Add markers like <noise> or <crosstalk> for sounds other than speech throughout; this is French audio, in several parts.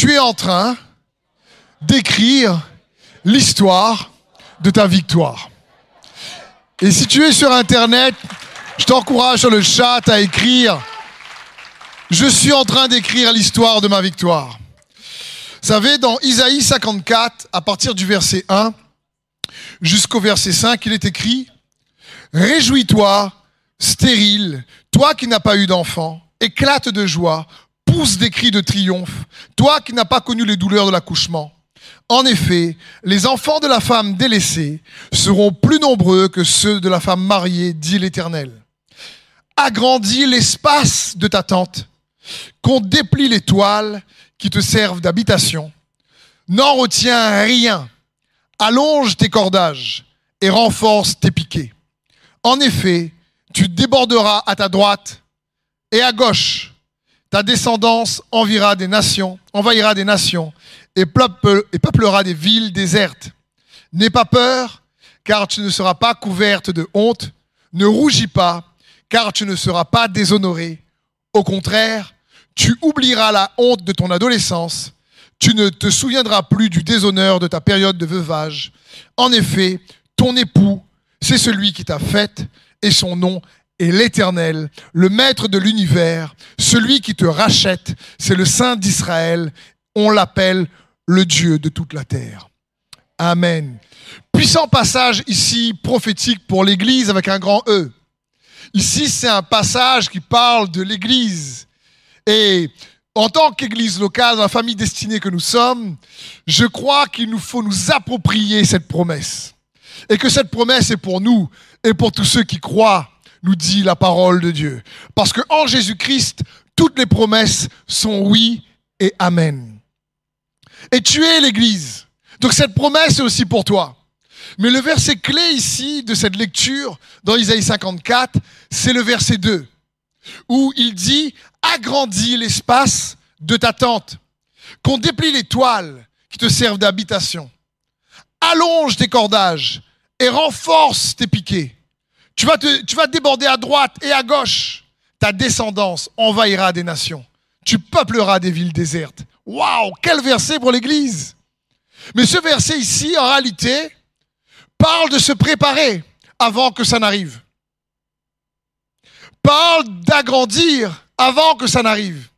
tu es en train d'écrire l'histoire de ta victoire. Et si tu es sur Internet, je t'encourage sur le chat à écrire Je suis en train d'écrire l'histoire de ma victoire. Vous savez, dans Isaïe 54, à partir du verset 1 jusqu'au verset 5, il est écrit Réjouis-toi, stérile, toi qui n'as pas eu d'enfant, éclate de joie, pousse des cris de triomphe, toi qui n'as pas connu les douleurs de l'accouchement. En effet, les enfants de la femme délaissée seront plus nombreux que ceux de la femme mariée, dit l'Éternel. Agrandis l'espace de ta tente, qu'on déplie les toiles qui te servent d'habitation. N'en retiens rien, allonge tes cordages et renforce tes piquets. En effet, tu déborderas à ta droite et à gauche. Ta descendance envahira des nations, envahira des nations et, peuplera des villes désertes. N'aie pas peur, car tu ne seras pas couverte de honte. Ne rougis pas, car tu ne seras pas déshonoré. Au contraire, tu oublieras la honte de ton adolescence. Tu ne te souviendras plus du déshonneur de ta période de veuvage. En effet, ton époux, c'est celui qui t'a faite, et son nom est l'Éternel, le Maître de l'univers, celui qui te rachète, c'est le Saint d'Israël. On l'appelle le Dieu de toute la terre. Amen. Puissant passage ici prophétique pour l'Église avec un grand E. Ici, c'est un passage qui parle de l'Église. Et en tant qu'Église locale, dans la famille destinée que nous sommes, je crois qu'il nous faut nous approprier cette promesse. Et que cette promesse est pour nous et pour tous ceux qui croient, nous dit la parole de Dieu. Parce que en Jésus-Christ, toutes les promesses sont oui et amen et tu es l'Église. Donc cette promesse est aussi pour toi. Mais le verset clé ici de cette lecture dans Isaïe 54, c'est le verset 2, où il dit, agrandis l'espace de ta tente, qu'on déplie les toiles qui te servent d'habitation, allonge tes cordages et renforce tes piquets. Tu vas, te, déborder à droite et à gauche. Ta descendance envahira des nations. Tu peupleras des villes désertes. Waouh, quel verset pour l'Église. Mais ce verset ici, en réalité, parle de se préparer avant que ça n'arrive. Parle d'agrandir avant que ça n'arrive.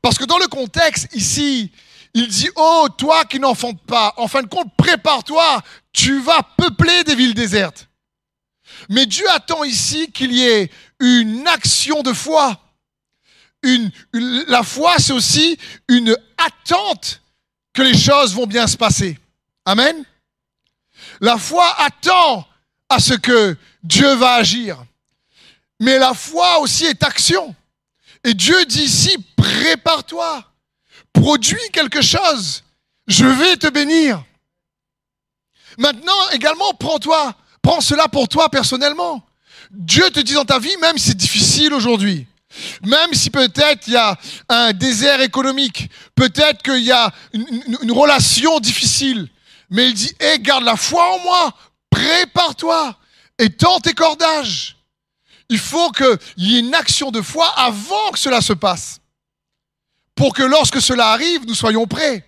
Parce que dans le contexte ici, il dit, oh, toi qui n'enfantes pas, en fin de compte, prépare-toi, tu vas peupler des villes désertes. Mais Dieu attend ici qu'il y ait une action de foi la foi, c'est aussi une attente que les choses vont bien se passer. Amen. La foi attend à ce que Dieu va agir. Mais la foi aussi est action. Et Dieu dit ici, prépare-toi, produis quelque chose, je vais te bénir. Maintenant, également, prends-toi, prends cela pour toi personnellement. Dieu te dit dans ta vie, même si c'est difficile aujourd'hui, même si peut-être il y a un désert économique, peut-être qu'il y a une, relation difficile, mais il dit, hé, garde la foi en moi, prépare-toi, et tends tes cordages. Il faut qu'il y ait une action de foi avant que cela se passe, pour que lorsque cela arrive, nous soyons prêts.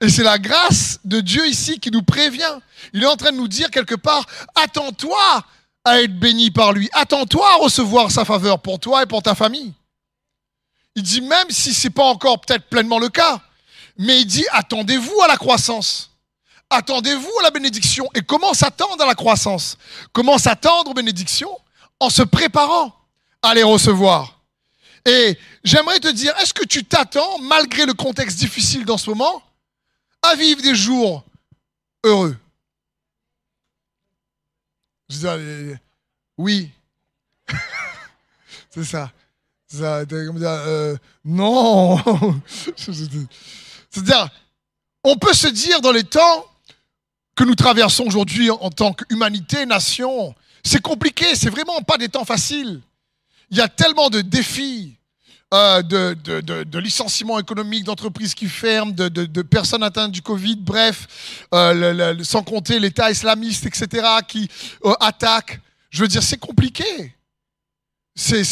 Et c'est la grâce de Dieu ici qui nous prévient. Il est en train de nous dire quelque part, attends-toi à être béni par lui. Attends-toi à recevoir sa faveur pour toi et pour ta famille. Il dit même si ce n'est pas encore peut-être pleinement le cas, mais il dit attendez-vous à la croissance. Attendez-vous à la bénédiction. Et comment s'attendre à la croissance? Comment s'attendre aux bénédictions? En se préparant à les recevoir. Et j'aimerais te dire, est-ce que tu t'attends, malgré le contexte difficile dans ce moment, à vivre des jours heureux je oui. <laughs> c'est ça. ça euh, non. <laughs> C'est-à-dire, on peut se dire dans les temps que nous traversons aujourd'hui en tant qu'humanité, nation, c'est compliqué, c'est vraiment pas des temps faciles. Il y a tellement de défis. Euh, de, de, de, licenciements économiques, d'entreprises qui ferment, de, personnes atteintes du Covid, bref, euh, sans compter l'État islamiste, etc., qui euh, attaque. Je veux dire, c'est compliqué. C'est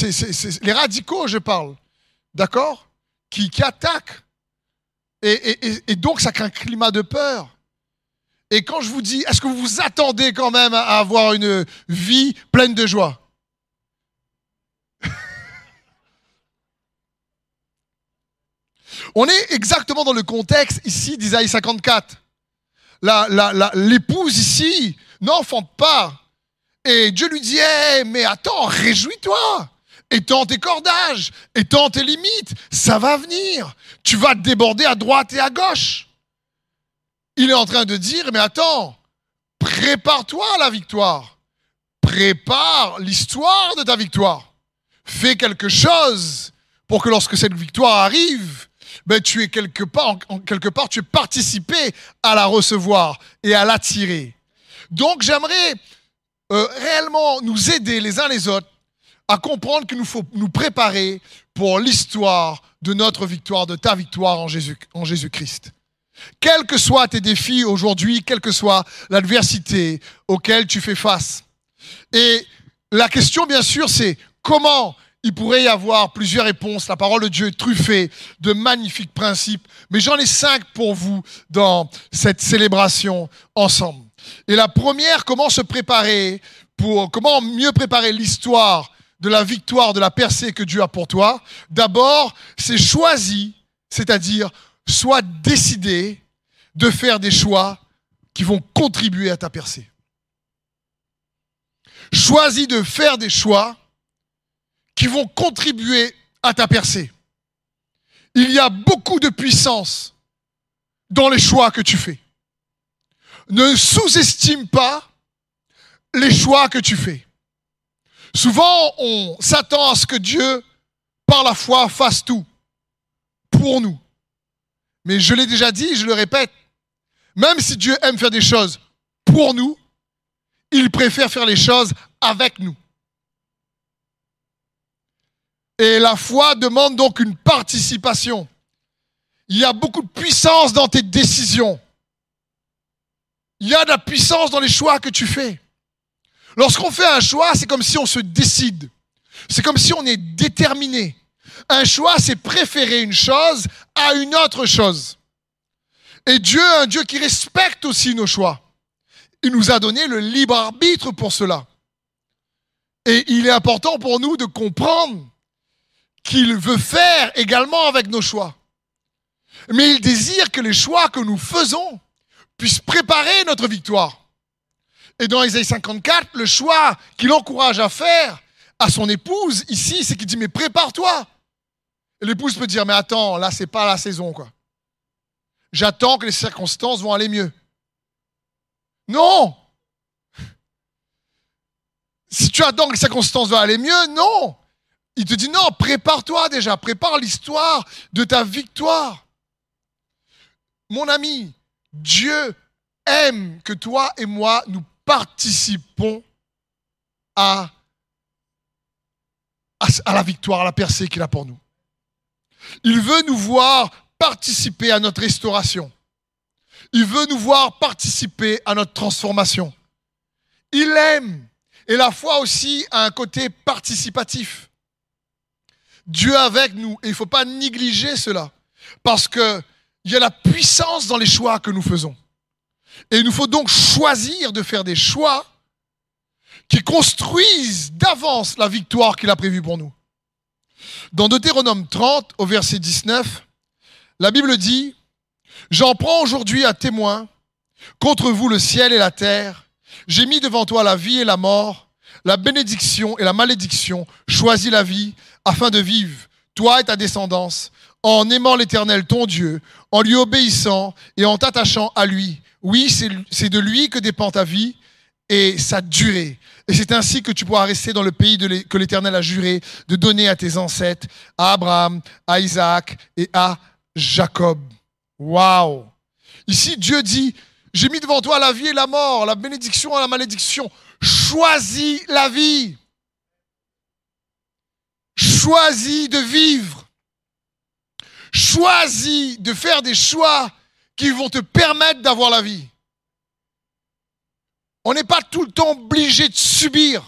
les radicaux, je parle, d'accord? Qui, qui attaquent Et, donc, ça crée un climat de peur. Et quand je vous dis, est-ce que vous vous attendez quand même à avoir une vie pleine de joie? On est exactement dans le contexte ici d'Isaïe 54. L'épouse ici n'enfante pas. Et Dieu lui dit, mais attends, réjouis-toi. Étends tes cordages, étends tes limites, ça va venir. Tu vas te déborder à droite et à gauche. Il est en train de dire, mais attends, prépare-toi à la victoire. Prépare l'histoire de ta victoire. Fais quelque chose pour que lorsque cette victoire arrive, ben, tu es quelque part, en, quelque part, tu es participé à la recevoir et à l'attirer. Donc j'aimerais euh, réellement nous aider les uns les autres à comprendre qu'il nous faut nous préparer pour l'histoire de notre victoire, de ta victoire en Jésus, en Jésus-Christ. Quels que soient tes défis aujourd'hui, quelle que soit l'adversité auquel tu fais face. Et la question, bien sûr, c'est comment il pourrait y avoir plusieurs réponses. La parole de Dieu est truffée de magnifiques principes, mais j'en ai cinq pour vous dans cette célébration ensemble. Et la première, comment se préparer pour, comment mieux préparer l'histoire de la victoire, de la percée que Dieu a pour toi? D'abord, c'est choisi, c'est-à-dire soit décidé de faire des choix qui vont contribuer à ta percée. Choisis de faire des choix qui vont contribuer à ta percée. Il y a beaucoup de puissance dans les choix que tu fais. Ne sous-estime pas les choix que tu fais. Souvent, on s'attend à ce que Dieu, par la foi, fasse tout pour nous. Mais je l'ai déjà dit, je le répète, même si Dieu aime faire des choses pour nous, il préfère faire les choses avec nous. Et la foi demande donc une participation. Il y a beaucoup de puissance dans tes décisions. Il y a de la puissance dans les choix que tu fais. Lorsqu'on fait un choix, c'est comme si on se décide. C'est comme si on est déterminé. Un choix, c'est préférer une chose à une autre chose. Et Dieu, un Dieu qui respecte aussi nos choix. Il nous a donné le libre arbitre pour cela. Et il est important pour nous de comprendre qu'il veut faire également avec nos choix. Mais il désire que les choix que nous faisons puissent préparer notre victoire. Et dans Isaïe 54, le choix qu'il encourage à faire à son épouse ici, c'est qu'il dit mais prépare-toi. Et l'épouse peut dire mais attends, là c'est pas la saison quoi. J'attends que les circonstances vont aller mieux. Non. Si tu attends que les circonstances vont aller mieux, non. Il te dit non, prépare-toi déjà, prépare l'histoire de ta victoire. Mon ami, Dieu aime que toi et moi nous participons à, à, la victoire, à la percée qu'il a pour nous. Il veut nous voir participer à notre restauration. Il veut nous voir participer à notre transformation. Il aime. Et la foi aussi a un côté participatif. Dieu avec nous. Et il ne faut pas négliger cela. Parce qu'il y a la puissance dans les choix que nous faisons. Et il nous faut donc choisir de faire des choix qui construisent d'avance la victoire qu'il a prévue pour nous. Dans Deutéronome 30, au verset 19, la Bible dit, J'en prends aujourd'hui à témoin contre vous le ciel et la terre. J'ai mis devant toi la vie et la mort, la bénédiction et la malédiction. Choisis la vie afin de vivre, toi et ta descendance, en aimant l'Éternel ton Dieu, en lui obéissant et en t'attachant à lui. Oui, c'est de lui que dépend ta vie et sa durée. Et c'est ainsi que tu pourras rester dans le pays que l'Éternel a juré de donner à tes ancêtres, à Abraham, à Isaac et à Jacob. Waouh Ici, Dieu dit, j'ai mis devant toi la vie et la mort, la bénédiction et la malédiction. Choisis la vie. Choisis de vivre. Choisis de faire des choix qui vont te permettre d'avoir la vie. On n'est pas tout le temps obligé de subir.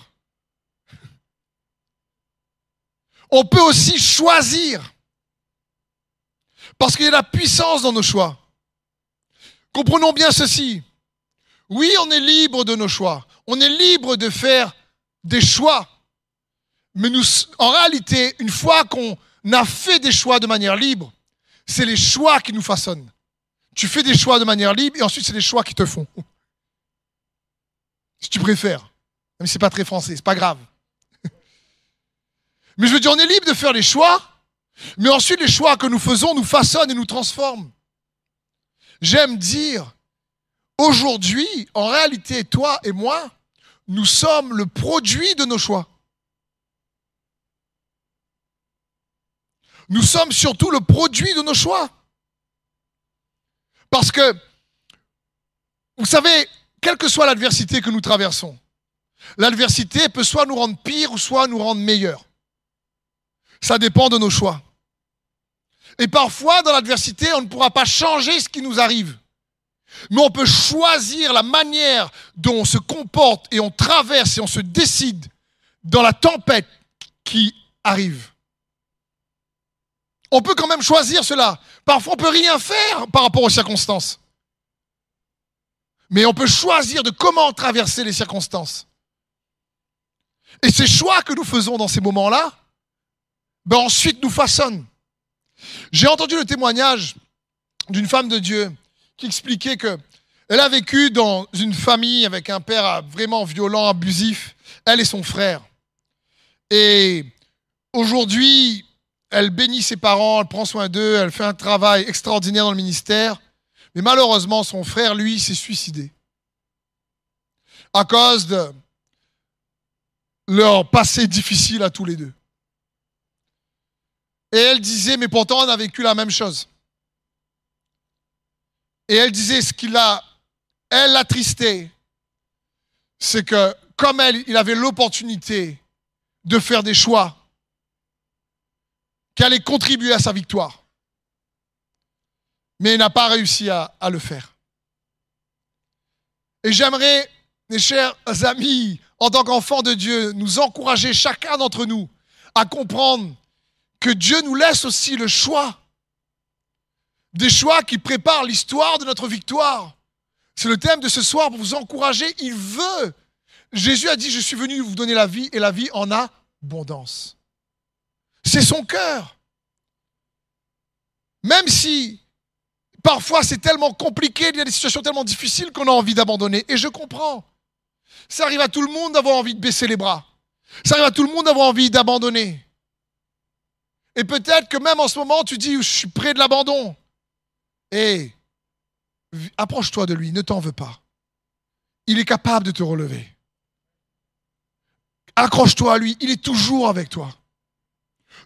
On peut aussi choisir. Parce qu'il y a la puissance dans nos choix. Comprenons bien ceci. Oui, on est libre de nos choix. On est libre de faire des choix. Mais nous, en réalité, une fois qu'on a fait des choix de manière libre, c'est les choix qui nous façonnent. Tu fais des choix de manière libre et ensuite c'est les choix qui te font. Si tu préfères. Même si c'est pas très français, c'est pas grave. <laughs> Mais je veux dire, on est libre de faire les choix, mais ensuite les choix que nous faisons nous façonnent et nous transforment. J'aime dire, aujourd'hui, en réalité, toi et moi, nous sommes le produit de nos choix. Nous sommes surtout le produit de nos choix. Parce que, vous savez, quelle que soit l'adversité que nous traversons, l'adversité peut soit nous rendre pire ou soit nous rendre meilleurs. Ça dépend de nos choix. Et parfois, dans l'adversité, on ne pourra pas changer ce qui nous arrive. Mais on peut choisir la manière dont on se comporte et on traverse et on se décide dans la tempête qui arrive. On peut quand même choisir cela. Parfois, on peut rien faire par rapport aux circonstances. Mais on peut choisir de comment traverser les circonstances. Et ces choix que nous faisons dans ces moments-là, ben ensuite nous façonnent. J'ai entendu le témoignage d'une femme de Dieu qui expliquait que elle a vécu dans une famille avec un père vraiment violent, abusif, elle et son frère. Et aujourd'hui, elle bénit ses parents, elle prend soin d'eux, elle fait un travail extraordinaire dans le ministère. Mais malheureusement, son frère, lui, s'est suicidé. À cause de leur passé difficile à tous les deux. Et elle disait, mais pourtant on a vécu la même chose. Et elle disait, ce qu'il a, elle l'attristait, c'est que comme elle, il avait l'opportunité de faire des choix qui allaient contribuer à sa victoire. Mais il n'a pas réussi à, à le faire. Et j'aimerais, mes chers amis, en tant qu'enfants de Dieu, nous encourager chacun d'entre nous à comprendre que Dieu nous laisse aussi le choix. Des choix qui préparent l'histoire de notre victoire. C'est le thème de ce soir pour vous encourager. Il veut. Jésus a dit, je suis venu vous donner la vie et la vie en abondance. C'est son cœur. Même si parfois c'est tellement compliqué, il y a des situations tellement difficiles qu'on a envie d'abandonner. Et je comprends. Ça arrive à tout le monde d'avoir envie de baisser les bras. Ça arrive à tout le monde d'avoir envie d'abandonner. Et peut-être que même en ce moment, tu dis, je suis près de l'abandon. Et approche-toi de lui, ne t'en veux pas. Il est capable de te relever. Accroche-toi à lui, il est toujours avec toi.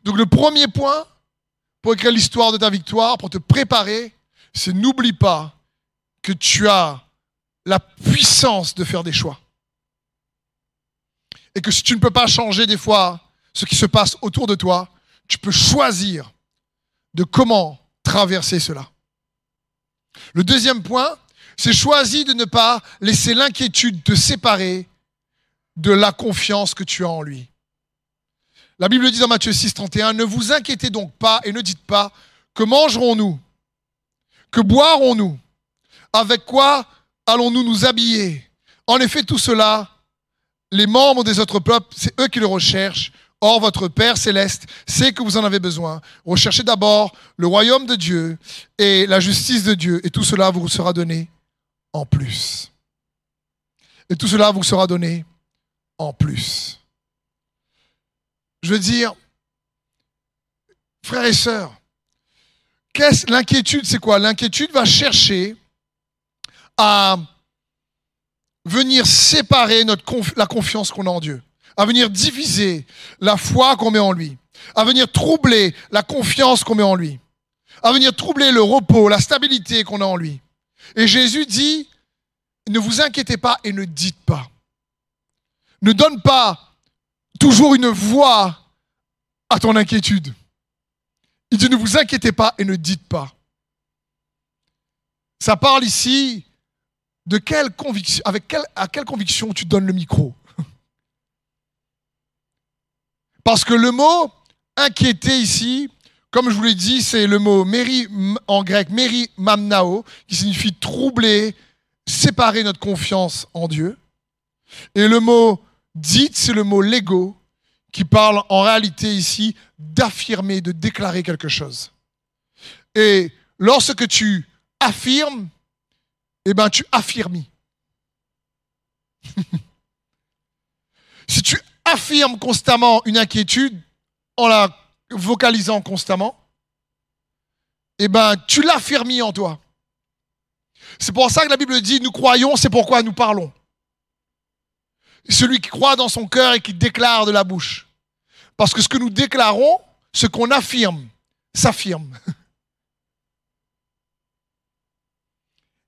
Donc le premier point pour écrire l'histoire de ta victoire, pour te préparer, c'est n'oublie pas que tu as la puissance de faire des choix. Et que si tu ne peux pas changer des fois ce qui se passe autour de toi, tu peux choisir de comment traverser cela. Le deuxième point, c'est choisir de ne pas laisser l'inquiétude te séparer de la confiance que tu as en lui. La Bible dit dans Matthieu 6, 31, ne vous inquiétez donc pas et ne dites pas, que mangerons-nous Que boirons-nous Avec quoi allons-nous nous habiller? En effet, tout cela, les membres des autres peuples, c'est eux qui le recherchent. Or, votre Père céleste sait que vous en avez besoin. Recherchez d'abord le royaume de Dieu et la justice de Dieu, et tout cela vous sera donné en plus. Et tout cela vous sera donné en plus. Je veux dire, frères et sœurs, l'inquiétude C'est quoi? L'inquiétude va chercher à venir séparer la confiance qu'on a en Dieu à venir diviser la foi qu'on met en lui, à venir troubler la confiance qu'on met en lui, à venir troubler le repos, la stabilité qu'on a en lui. Et Jésus dit, ne vous inquiétez pas et ne dites pas. Ne donne pas toujours une voix à ton inquiétude. Il dit, ne vous inquiétez pas et ne dites pas. Ça parle ici de quelle conviction, avec quelle, à quelle conviction tu donnes le micro. <laughs> Parce que le mot inquiéter ici Comme je vous l'ai dit, c'est le mot méri en grec, méri mamnao, qui signifie troubler, séparer notre confiance en Dieu. Et le mot dit, c'est le mot lego, qui parle en réalité ici d'affirmer, de déclarer quelque chose. Et lorsque tu affirmes, eh ben tu affirmis. <laughs> si tu affirmes constamment une inquiétude en la vocalisant constamment, eh ben, tu l'affirmis en toi. C'est pour ça que la Bible dit, nous croyons, c'est pourquoi nous parlons. Celui qui croit dans son cœur et qui déclare de la bouche. Parce que ce que nous déclarons, ce qu'on affirme, s'affirme. <laughs>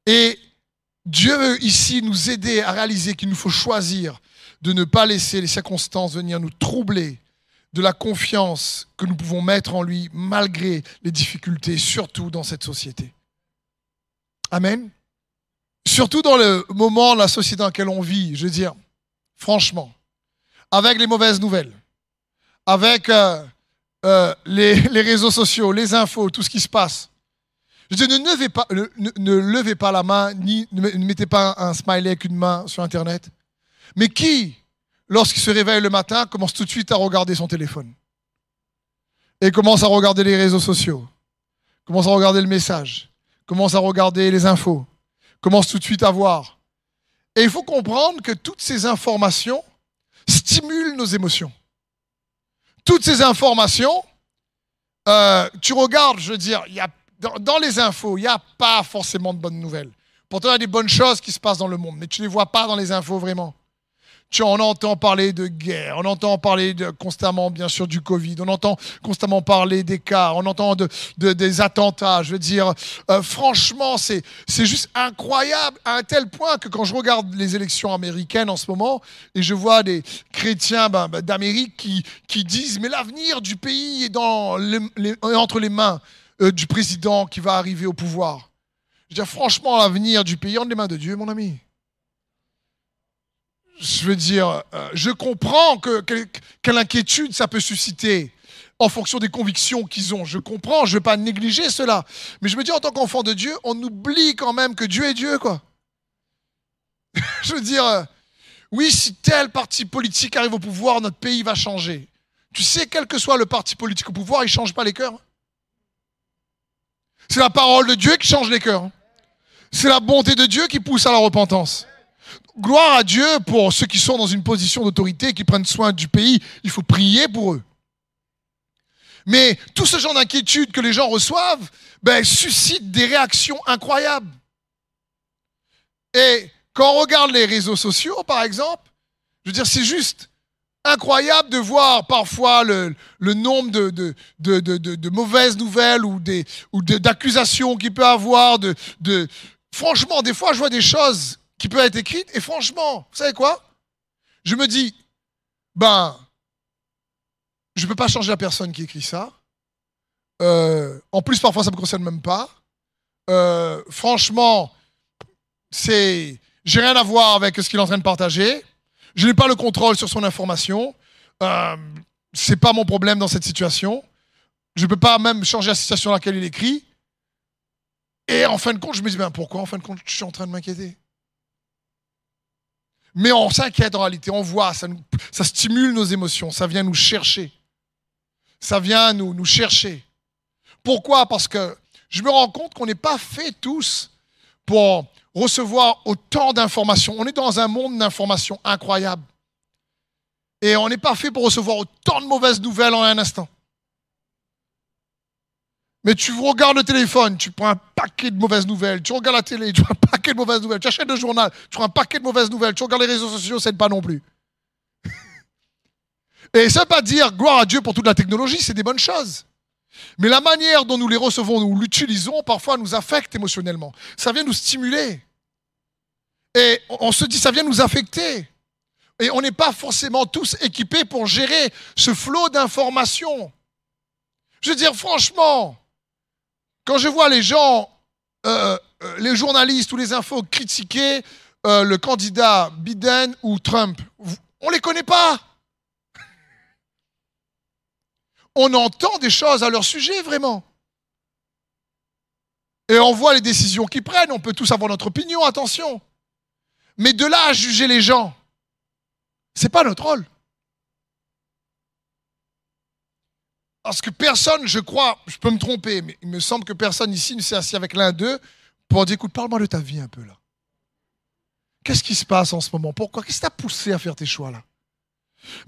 Et Dieu veut ici nous aider à réaliser qu'il nous faut choisir de ne pas laisser les circonstances venir nous troubler de la confiance que nous pouvons mettre en lui malgré les difficultés, surtout dans cette société. Amen. Surtout dans le moment la société dans laquelle on vit, je veux dire, franchement, avec les mauvaises nouvelles, avec euh, euh, <laughs> les, réseaux sociaux, les infos, tout ce qui se passe. Je dire, ne levez pas, ne, levez pas la main, ni ne mettez pas un smiley avec une main sur Internet. Mais qui lorsqu'il se réveille le matin, commence tout de suite à regarder son téléphone? Et commence à regarder les réseaux sociaux. Commence à regarder le message. Commence à regarder les infos. Commence tout de suite à voir. Et il faut comprendre que toutes ces informations stimulent nos émotions. Toutes ces informations, euh, tu regardes, je veux dire, y a, dans, dans les infos, il n'y a pas forcément de bonnes nouvelles. Pourtant, il y a des bonnes choses qui se passent dans le monde, mais tu ne les vois pas dans les infos vraiment. Tu en entends parler de guerre, on entend parler constamment, bien sûr, du Covid, on entend constamment parler des on entend de, des attentats. Je veux dire, euh, franchement, c'est juste incroyable à un tel point que quand je regarde les élections américaines en ce moment et je vois des chrétiens ben, ben, d'Amérique qui, qui disent mais l'avenir du pays est dans entre les mains euh, du président qui va arriver au pouvoir. Je veux dire, franchement, l'avenir du pays est entre les mains de Dieu, mon ami je veux dire, euh, je comprends que, quelle inquiétude ça peut susciter en fonction des convictions qu'ils ont. Je comprends, je ne vais pas négliger cela. Mais je me dis, en tant qu'enfant de Dieu, on oublie quand même que Dieu est Dieu, quoi. <laughs> je veux dire, euh, oui, si tel parti politique arrive au pouvoir, notre pays va changer. Tu sais, quel que soit le parti politique au pouvoir, il ne change pas les cœurs. C'est la parole de Dieu qui change les cœurs. C'est la bonté de Dieu qui pousse à la repentance. Gloire à Dieu pour ceux qui sont dans une position d'autorité, qui prennent soin du pays. Il faut prier pour eux. Mais tout ce genre d'inquiétude que les gens reçoivent ben, suscite des réactions incroyables. Et quand on regarde les réseaux sociaux, par exemple, je veux dire, c'est juste incroyable de voir parfois le, nombre de, mauvaises nouvelles ou, ou d'accusations qu'il peut avoir. De, Franchement, des fois, je vois des choses qui peut être écrite. Et franchement, vous savez quoi? Je me dis, ben, je ne peux pas changer la personne qui écrit ça. Euh, en plus, parfois, ça ne me concerne même pas. Euh, franchement, c'est, j'ai rien à voir avec ce qu'il est en train de partager. Je n'ai pas le contrôle sur son information. Euh, c'est pas mon problème dans cette situation. Je ne peux pas même changer la situation dans laquelle il écrit. Et en fin de compte, je me dis, ben pourquoi en fin de compte, je suis en train de m'inquiéter? Mais on s'inquiète en réalité, on voit, ça, stimule nos émotions, ça vient nous chercher. Ça vient nous, nous chercher. Pourquoi? Parce que je me rends compte qu'on n'est pas fait tous pour recevoir autant d'informations. On est dans un monde d'informations incroyable. Et on n'est pas fait pour recevoir autant de mauvaises nouvelles en un instant. Mais tu regardes le téléphone, tu prends un paquet de mauvaises nouvelles. Tu regardes la télé, tu prends un paquet de mauvaises nouvelles. Tu achètes le journal, tu prends un paquet de mauvaises nouvelles. Tu regardes les réseaux sociaux, n'aide pas non plus. <laughs> Et ça ne veut pas dire gloire à Dieu pour toute la technologie, c'est des bonnes choses. Mais la manière dont nous les recevons, nous l'utilisons, parfois nous affecte émotionnellement. Ça vient nous stimuler. Et on se dit, ça vient nous affecter. Et on n'est pas forcément tous équipés pour gérer ce flot d'informations. Je veux dire, franchement, quand je vois les gens, euh, euh, les journalistes ou les infos critiquer euh, le candidat Biden ou Trump, on ne les connaît pas. <laughs> on entend des choses à leur sujet vraiment. Et on voit les décisions qu'ils prennent, on peut tous avoir notre opinion, attention. Mais de là à juger les gens, c'est pas notre rôle. Parce que personne, je crois, je peux me tromper, mais il me semble que personne ici ne s'est assis avec l'un d'eux pour dire écoute, parle-moi de ta vie un peu là. Qu'est-ce qui se passe en ce moment? Pourquoi? Qu'est-ce qui t'a poussé à faire tes choix là?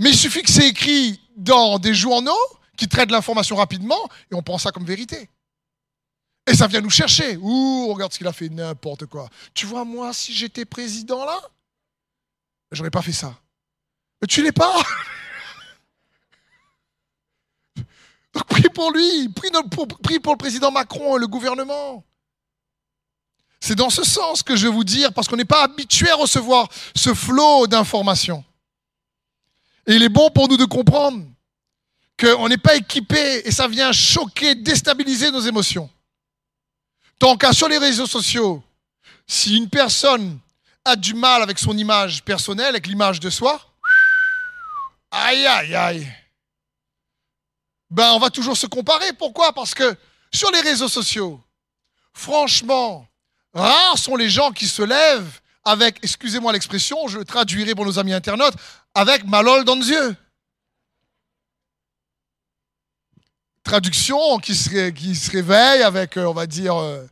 Mais il suffit que c'est écrit dans des journaux qui traitent l'information rapidement et on prend ça comme vérité. Et ça vient nous chercher. Ouh, regarde ce qu'il a fait, n'importe quoi. Tu vois, moi, si j'étais président là, j'aurais pas fait ça. Mais tu l'es pas. <laughs> Donc prie pour lui, prie, pour le président Macron et le gouvernement. C'est dans ce sens que je vais vous dire, parce qu'on n'est pas habitué à recevoir ce flot d'informations. Et il est bon pour nous de comprendre qu'on n'est pas équipé et ça vient choquer, déstabiliser nos émotions. Tant qu'à sur les réseaux sociaux, si une personne a du mal avec son image personnelle, avec l'image de soi, aïe, aïe, aïe, ben on va toujours se comparer. Pourquoi? Parce que sur les réseaux sociaux, franchement, rares sont les gens qui se lèvent avec, excusez-moi l'expression, je traduirai pour nos amis internautes, avec Malol dans les yeux. Traduction qui se, réveille avec, euh, on va dire, euh,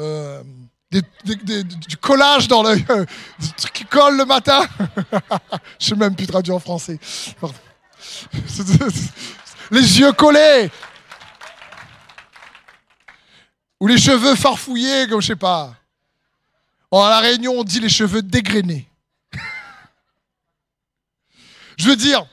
euh, du collage dans l'œil, qui colle le matin. <laughs> je sais même plus traduire en français. <laughs> Les yeux collés. Ou les cheveux farfouillés, comme je sais pas. Oh, à la Réunion, on dit les cheveux dégrainés. <laughs> je veux dire,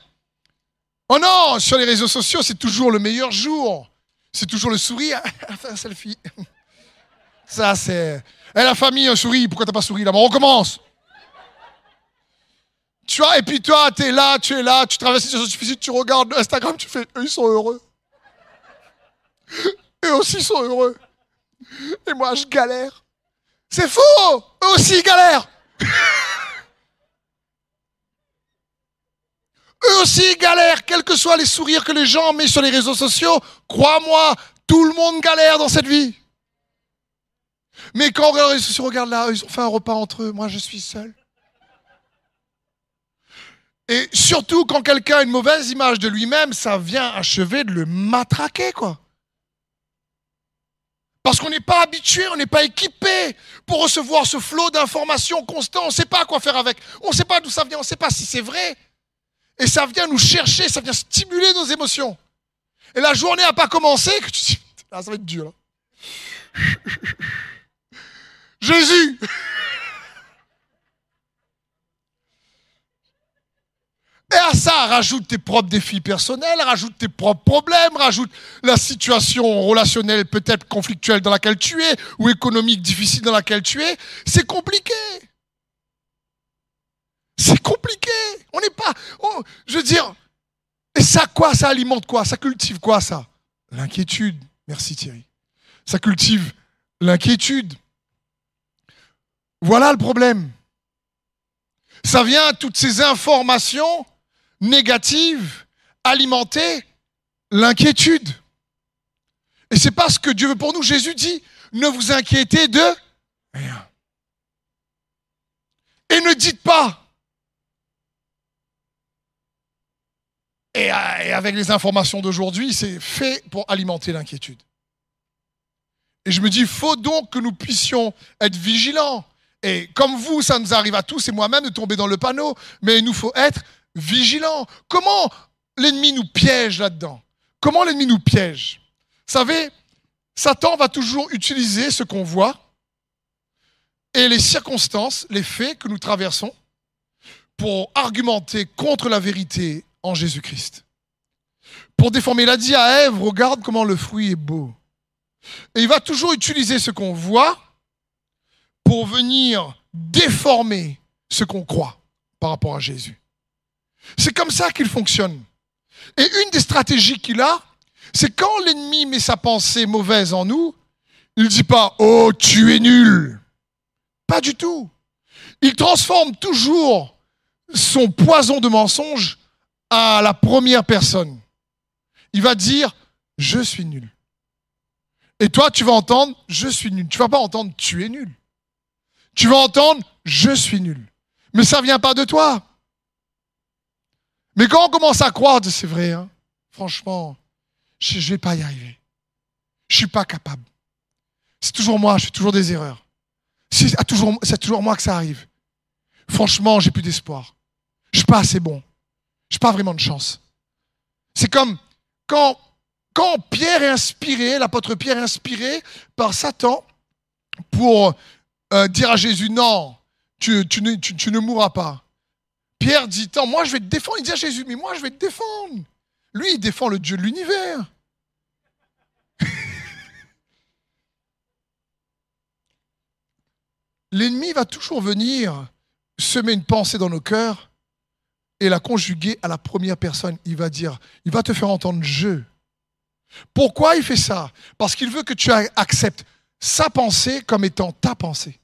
oh non, sur les réseaux sociaux, c'est toujours le meilleur jour. C'est toujours le sourire. <laughs> un selfie. <laughs> Ça, c'est. Eh, la famille, un sourit. Pourquoi t'as pas souri là on recommence. Tu vois, et puis toi, tu es là, tu es là, tu traverses les réseaux tu regardes Instagram, tu fais, eux, ils sont heureux. <laughs> Eux aussi sont heureux. Et moi, je galère. C'est faux Eux aussi, ils galèrent <laughs> Eux aussi, ils galèrent, quels que soient les sourires que les gens mettent sur les réseaux sociaux. Crois-moi, tout le monde galère dans cette vie. Mais quand regarde les réseaux sociaux, regarde là, ils ont fait un repas entre eux, moi je suis seul. Et surtout quand quelqu'un a une mauvaise image de lui-même, ça vient achever de le matraquer, quoi. Parce qu'on n'est pas habitué, on n'est pas équipé pour recevoir ce flot d'informations constant. On ne sait pas quoi faire avec. On ne sait pas d'où ça vient, on ne sait pas si c'est vrai. Et ça vient nous chercher, ça vient stimuler nos émotions. Et la journée n'a pas commencé que tu dis, <laughs> ah, ça va être dur. <laughs> Jésus <laughs> Et à ça, rajoute tes propres défis personnels, rajoute tes propres problèmes, rajoute la situation relationnelle peut-être conflictuelle dans laquelle tu es, ou économique difficile dans laquelle tu es. C'est compliqué. C'est compliqué. On n'est pas. je veux dire. Et ça, quoi Ça alimente quoi? Ça cultive quoi, ça? L'inquiétude. Merci Thierry. Ça cultive l'inquiétude. Voilà le problème. Ça vient, toutes ces informations négative, alimenter l'inquiétude. Et c'est pas ce que Dieu veut pour nous. Jésus dit, ne vous inquiétez de rien. Et ne dites pas. Et avec les informations d'aujourd'hui, c'est fait pour alimenter l'inquiétude. Et je me dis, faut donc que nous puissions être vigilants. Et comme vous, ça nous arrive à tous et moi-même de tomber dans le panneau, mais il nous faut être vigilant. Comment l'ennemi nous piège là-dedans? Comment l'ennemi nous piège? Vous savez, Satan va toujours utiliser ce qu'on voit et les circonstances, les faits que nous traversons pour argumenter contre la vérité en Jésus-Christ. Pour déformer, il a dit à Ève, regarde comment le fruit est beau. Et il va toujours utiliser ce qu'on voit pour venir déformer ce qu'on croit par rapport à Jésus. C'est comme ça qu'il fonctionne. Et une des stratégies qu'il a, c'est quand l'ennemi met sa pensée mauvaise en nous, il ne dit pas Oh, tu es nul. Pas du tout. Il transforme toujours son poison de mensonge à la première personne. il va dire je suis nul. Et toi, tu vas entendre je suis nul. Tu vas pas entendre tu es nul. Tu vas entendre je suis nul. Mais ça vient pas de toi. Mais quand on commence à croire, c'est vrai, hein, franchement, je ne vais pas y arriver. Je suis pas capable. C'est toujours moi, je fais toujours des erreurs. C'est toujours, toujours moi que ça arrive. Franchement, j'ai plus d'espoir. Je suis pas assez bon. Je n'ai pas vraiment de chance. C'est comme quand, Pierre est inspiré, l'apôtre Pierre est inspiré par Satan pour euh, dire à Jésus, non, ne, tu, ne mourras pas. Pierre dit, tant, moi je vais te défendre. Il dit à Jésus, mais moi je vais te défendre. Lui, il défend le Dieu de l'univers. <laughs> L'ennemi va toujours venir semer une pensée dans nos cœurs et la conjuguer à la première personne. Il va dire, il va te faire entendre je. Pourquoi il fait ça? Parce qu'il veut que tu acceptes sa pensée comme étant ta pensée.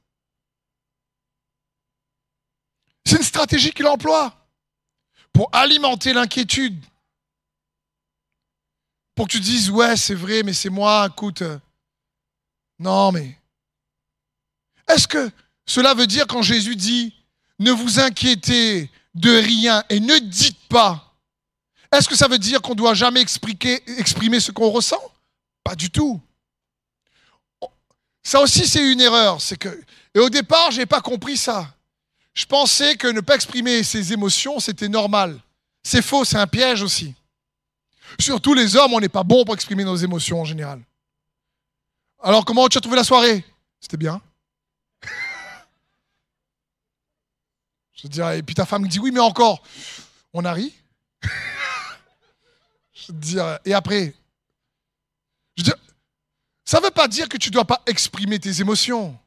C'est une stratégie qu'il emploie pour alimenter l'inquiétude. Pour que tu dises, ouais, c'est vrai, mais c'est moi, écoute. Euh, non, mais. Est-ce que cela veut dire quand Jésus dit, ne vous inquiétez de rien et ne dites pas. Est-ce que ça veut dire qu'on ne doit jamais exprimer ce qu'on ressent? Pas du tout. Ça aussi, c'est une erreur. C'est que, et au départ, je n'ai pas compris ça. Je pensais que ne pas exprimer ses émotions, c'était normal. C'est faux, c'est un piège aussi. Surtout les hommes, on n'est pas bon pour exprimer nos émotions en général. Alors, comment tu as trouvé la soirée? C'était bien. <laughs> Je dirais, et puis ta femme dit oui, mais encore. On a ri. <laughs> je dire, et après, je dis, ça ne veut pas dire que tu ne dois pas exprimer tes émotions.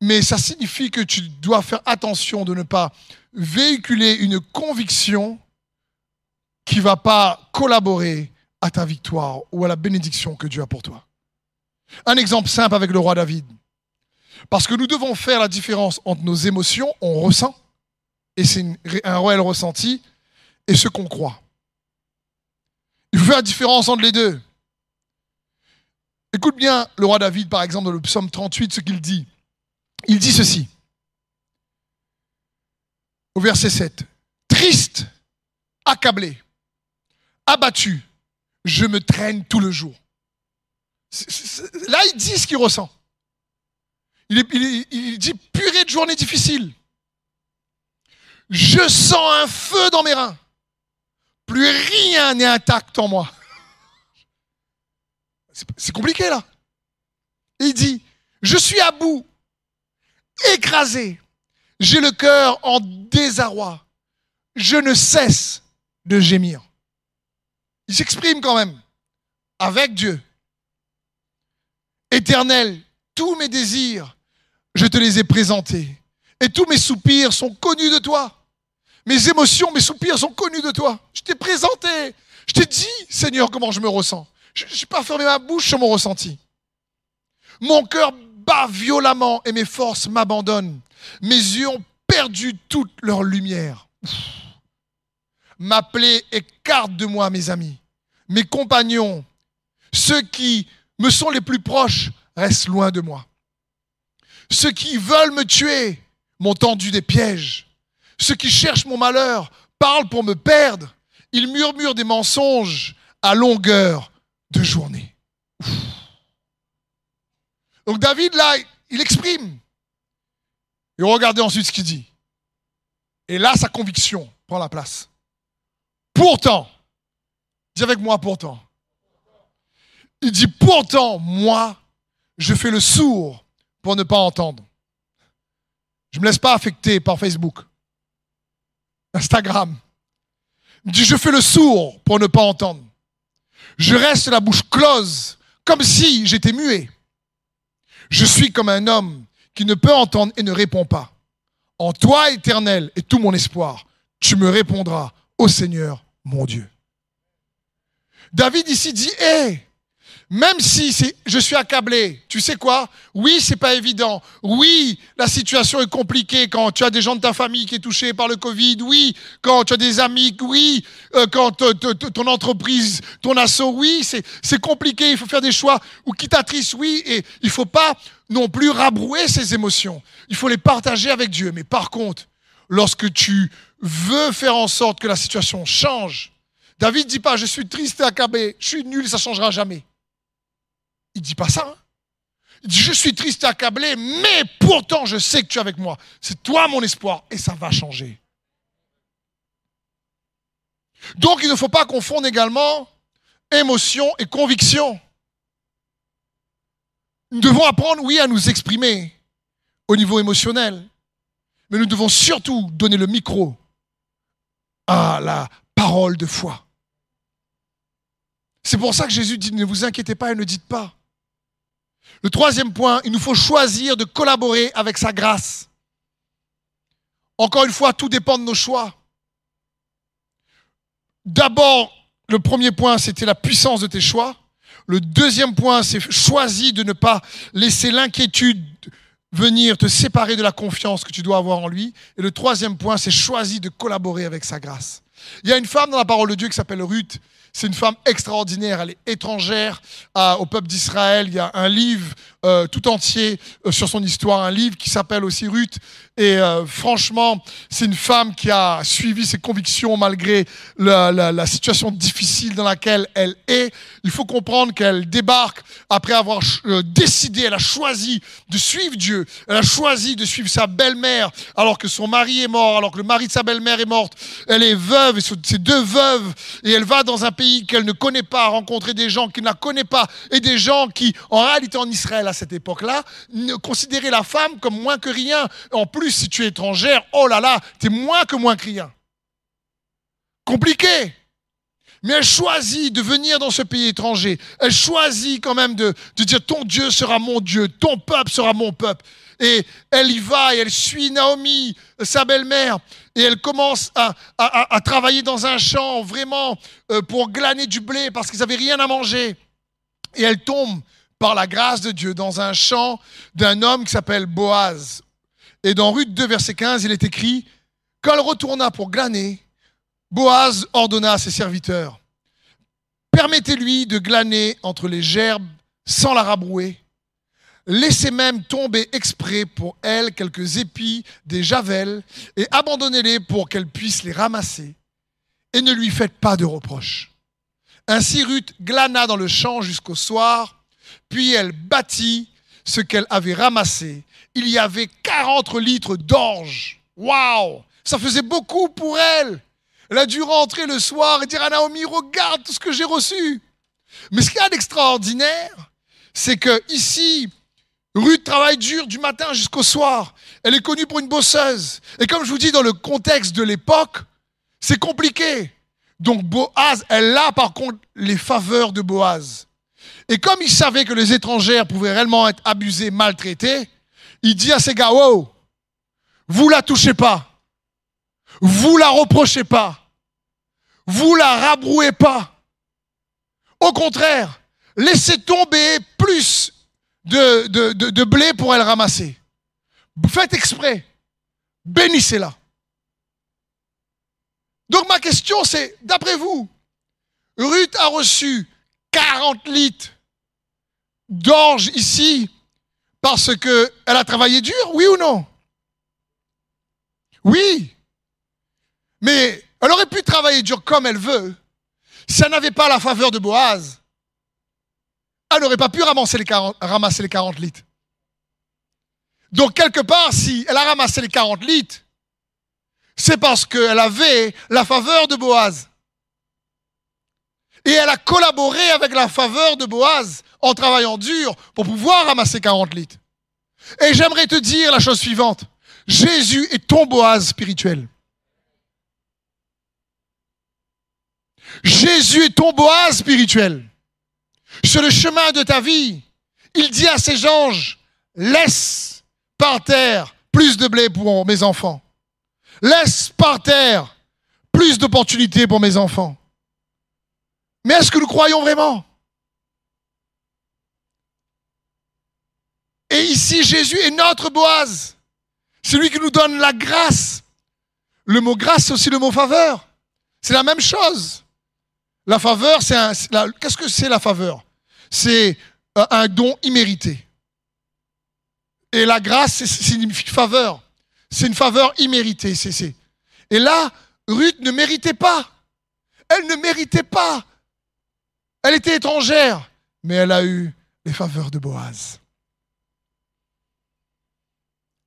Mais ça signifie que tu dois faire attention de ne pas véhiculer une conviction qui ne va pas collaborer à ta victoire ou à la bénédiction que Dieu a pour toi. Un exemple simple avec le roi David. Parce que nous devons faire la différence entre nos émotions, on ressent, et c'est un réel ressenti, et ce qu'on croit. Il faut faire la différence entre les deux. Écoute bien le roi David, par exemple, dans le psaume 38, ce qu'il dit. Il dit ceci, au verset 7. Triste, accablé, abattu, je me traîne tout le jour. Là, il dit ce qu'il ressent. Il, dit purée de journée difficile. Je sens un feu dans mes reins. Plus rien n'est intact en moi. C'est compliqué là. il dit, je suis à bout, écrasé. J'ai le cœur en désarroi. Je ne cesse de gémir. Il s'exprime quand même avec Dieu. Éternel, tous mes désirs, je te les ai présentés. Et tous mes soupirs sont connus de toi. Mes émotions, mes soupirs sont connus de toi. Je t'ai présenté. Je t'ai dit, Seigneur, comment je me ressens. Je n'ai pas fermé ma bouche sur mon ressenti. Mon cœur bat violemment et mes forces m'abandonnent. Mes yeux ont perdu toute leur lumière. Ma plaie écarte de moi mes amis. Mes compagnons, ceux qui me sont les plus proches, restent loin de moi. Ceux qui veulent me tuer m'ont tendu des pièges. Ceux qui cherchent mon malheur parlent pour me perdre. Ils murmurent des mensonges à longueur de journée. Donc David, là, il exprime. Et regardez ensuite ce qu'il dit. Et là, sa conviction prend la place. Pourtant, dis avec moi pourtant. Il dit pourtant, moi, je fais le sourd pour ne pas entendre. Je ne me laisse pas affecter par Facebook, Instagram. Il dit, je fais le sourd pour ne pas entendre. Je reste la bouche close, comme si j'étais muet. Je suis comme un homme qui ne peut entendre et ne répond pas. En toi, éternel, est tout mon espoir. Tu me répondras, ô Seigneur, mon Dieu. David ici dit, hé, même si je suis accablé, tu sais quoi? Oui, c'est pas évident. Oui, la situation est compliquée quand tu as des gens de ta famille qui est touchés par le Covid. Oui, quand tu as des amis. Oui, euh, quand ton entreprise, ton assaut. Oui, c'est compliqué. Il faut faire des choix ou qui t'attriste. Oui, et il faut pas non plus rabrouer ses émotions. Il faut les partager avec Dieu. Mais par contre, lorsque tu veux faire en sorte que la situation change, David dit pas je suis triste et accablé, je suis nul, ça changera jamais. Il dit pas ça. Hein. Il dit je suis triste et accablé, mais pourtant je sais que tu es avec moi. C'est toi mon espoir et ça va changer. Donc il ne faut pas confondre également émotion et conviction. Nous devons apprendre, oui, à nous exprimer au niveau émotionnel, mais nous devons surtout donner le micro à la parole de foi. C'est pour ça que Jésus dit, ne vous inquiétez pas et ne dites pas. Le troisième point, il nous faut choisir de collaborer avec sa grâce. Encore une fois, tout dépend de nos choix. D'abord, le premier point, c'était la puissance de tes choix. Le deuxième point, c'est choisir de ne pas laisser l'inquiétude venir te séparer de la confiance que tu dois avoir en lui. Et le troisième point, c'est choisir de collaborer avec sa grâce. Il y a une femme dans la parole de Dieu qui s'appelle Ruth. C'est une femme extraordinaire. Elle est étrangère au peuple d'Israël. Il y a un livre euh, tout entier euh, sur son histoire, un livre qui s'appelle aussi Ruth. Et euh, franchement, c'est une femme qui a suivi ses convictions malgré la, la, situation difficile dans laquelle elle est. Il faut comprendre qu'elle débarque après avoir décidé, elle a choisi de suivre Dieu. Elle a choisi de suivre sa belle-mère alors que son mari est mort, alors que le mari de sa belle-mère est morte. Elle est veuve, et c'est deux veuves, et elle va dans un pays qu'elle ne connaît pas, rencontrer des gens qui ne la connaissent pas, et des gens qui, en réalité en Israël, cette époque-là, considérer la femme comme moins que rien. En plus, si tu es étrangère, oh là là, tu es moins que moins que rien. Compliqué. Mais elle choisit de venir dans ce pays étranger. Elle choisit quand même de, dire ton Dieu sera mon Dieu, ton peuple sera mon peuple. Et elle y va et elle suit Naomi, sa belle-mère, et elle commence à, travailler dans un champ vraiment euh, pour glaner du blé parce qu'ils n'avaient rien à manger. Et elle tombe par la grâce de Dieu dans un champ d'un homme qui s'appelle Boaz. Et dans Ruth 2, verset 15, il est écrit, Quand elle retourna pour glaner, Boaz ordonna à ses serviteurs, Permettez-lui de glaner entre les gerbes sans la rabrouer. Laissez même tomber exprès pour elle quelques épis des javelles et abandonnez-les pour qu'elle puisse les ramasser. Et ne lui faites pas de reproches. Ainsi Ruth glana dans le champ jusqu'au soir puis elle bâtit ce qu'elle avait ramassé. Il y avait 40 litres d'orge. Waouh Ça faisait beaucoup pour elle. Elle a dû rentrer le soir et dire à Naomi, regarde tout ce que j'ai reçu. Mais ce qu'il y a d'extraordinaire, c'est que ici, Ruth travaille dur du matin jusqu'au soir. Elle est connue pour une bosseuse. Et comme je vous dis, dans le contexte de l'époque, c'est compliqué. Donc Boaz, elle a par contre les faveurs de Boaz. Et comme il savait que les étrangères pouvaient réellement être abusées, maltraitées, il dit à ces gars, wow, vous la touchez pas. Vous la reprochez pas. Vous la rabrouez pas. Au contraire, laissez tomber plus de, blé pour elle ramasser. Faites exprès. Bénissez-la. Donc ma question c'est, d'après vous, Ruth a reçu 40 litres d'orge ici parce qu'elle a travaillé dur, oui ou non? Oui. Mais elle aurait pu travailler dur comme elle veut. Si elle n'avait pas la faveur de Boaz, elle n'aurait pas pu ramasser les, 40, ramasser les 40 litres. Donc, quelque part, si elle a ramassé les 40 litres, c'est parce qu'elle avait la faveur de Boaz. Et elle a collaboré avec la faveur de Boaz en travaillant dur pour pouvoir ramasser 40 litres. Et j'aimerais te dire la chose suivante. Jésus est ton Boaz spirituel. Jésus est ton Boaz spirituel. Sur le chemin de ta vie, il dit à ses anges, laisse par terre plus de blé pour mes enfants. Laisse par terre plus d'opportunités pour mes enfants. Mais est-ce que nous croyons vraiment? Et ici, Jésus est notre Boaz. C'est lui qui nous donne la grâce. Le mot grâce, c'est aussi le mot faveur. C'est la même chose. La faveur, c'est un. Qu'est-ce que c'est la faveur? C'est un don immérité. Et la grâce, c'est signifie faveur. C'est une faveur imméritée. Et là, Ruth ne méritait pas. Elle ne méritait pas. Elle était étrangère, mais elle a eu les faveurs de Boaz.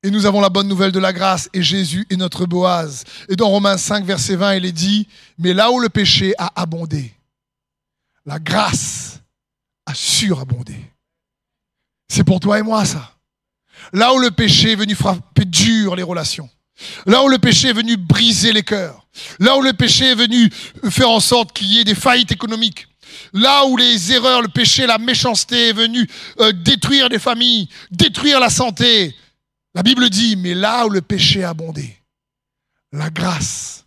Et nous avons la bonne nouvelle de la grâce, et Jésus est notre Boaz. Et dans Romains 5, verset 20, il est dit, mais là où le péché a abondé, la grâce a surabondé. C'est pour toi et moi ça. Là où le péché est venu frapper dur les relations, là où le péché est venu briser les cœurs, là où le péché est venu faire en sorte qu'il y ait des faillites économiques, là où les erreurs, le péché, la méchanceté est venu euh, détruire des familles, détruire la santé, la Bible dit, mais là où le péché a abondé, la grâce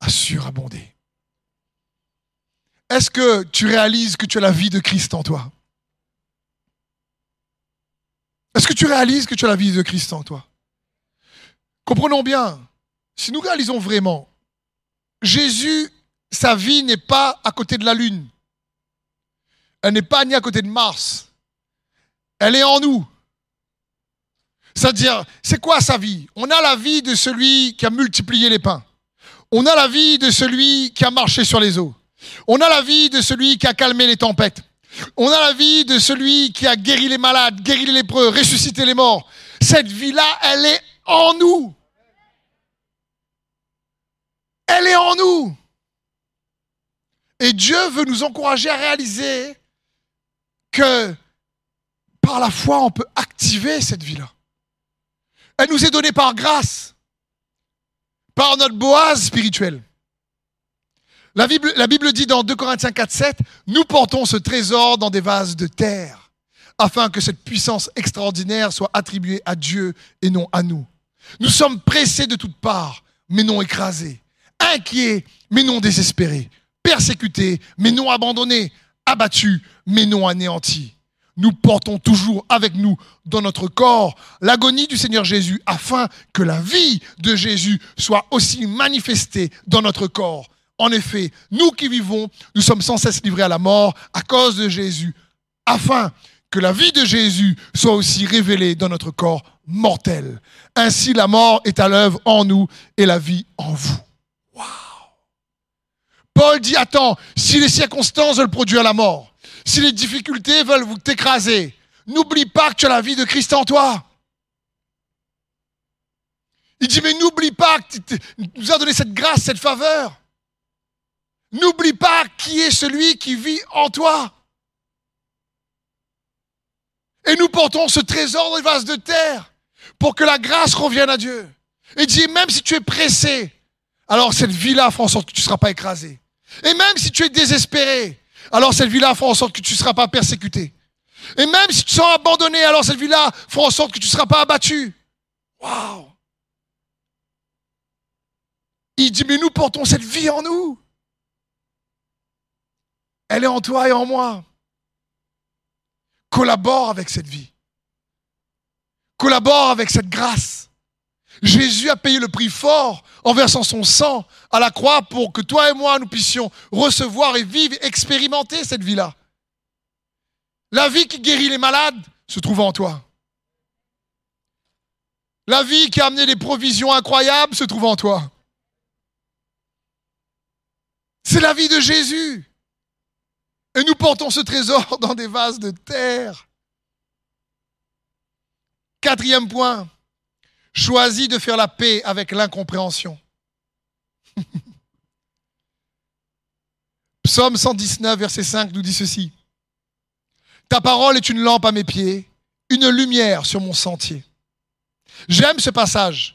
a surabondé. Est-ce que tu réalises que tu as la vie de Christ en toi? Est-ce que tu réalises que tu as la vie de Christ en toi? Comprenons bien, si nous réalisons vraiment, Jésus, sa vie n'est pas à côté de la Lune. Elle n'est pas ni à côté de Mars. Elle est en nous. C'est-à-dire, c'est quoi sa vie? On a la vie de celui qui a multiplié les pains. On a la vie de celui qui a marché sur les eaux. On a la vie de celui qui a calmé les tempêtes. On a la vie de celui qui a guéri les malades, guéri les lépreux, ressuscité les morts. Cette vie-là, elle est en nous. Elle est en nous. Et Dieu veut nous encourager à réaliser que par la foi, on peut activer cette vie-là. Elle nous est donnée par grâce, par notre boise spirituelle. La Bible, dit dans 2 Corinthiens 4, 7, nous portons ce trésor dans des vases de terre, afin que cette puissance extraordinaire soit attribuée à Dieu et non à nous. Nous sommes pressés de toutes parts, mais non écrasés, inquiets, mais non désespérés, persécutés, mais non abandonnés, abattus, mais non anéantis. Nous portons toujours avec nous dans notre corps l'agonie du Seigneur Jésus afin que la vie de Jésus soit aussi manifestée dans notre corps. En effet, nous qui vivons, nous sommes sans cesse livrés à la mort à cause de Jésus, afin que la vie de Jésus soit aussi révélée dans notre corps mortel. Ainsi, la mort est à l'œuvre en nous et la vie en vous. Paul dit, attends, si les circonstances veulent produire la mort, si les difficultés veulent vous t'écraser, n'oublie pas que tu as la vie de Christ en toi. Il dit, mais n'oublie pas que tu nous a donné cette grâce, cette faveur. N'oublie pas qui est celui qui vit en toi. Et nous portons ce trésor dans les vases de terre pour que la grâce revienne à Dieu. Et dit, même si tu es pressé, alors cette vie-là fera en sorte que tu ne seras pas écrasé. Et même si tu es désespéré, alors cette vie-là fera en sorte que tu ne seras pas persécuté. Et même si tu te sens abandonné, alors cette vie-là fera en sorte que tu ne seras pas abattu. Waouh! Il dit, mais nous portons cette vie en nous. Elle est en toi et en moi. Collabore avec cette vie. Collabore avec cette grâce. Jésus a payé le prix fort en versant son sang à la croix pour que toi et moi, nous puissions recevoir et vivre, expérimenter cette vie-là. La vie qui guérit les malades se trouve en toi. La vie qui a amené des provisions incroyables se trouve en toi. C'est la vie de Jésus. Et nous portons ce trésor <laughs> dans des vases de terre. Quatrième point, choisis de faire la paix avec l'incompréhension. <laughs> Psaume 119, verset 5 nous dit ceci. Ta parole est une lampe à mes pieds, une lumière sur mon sentier. J'aime ce passage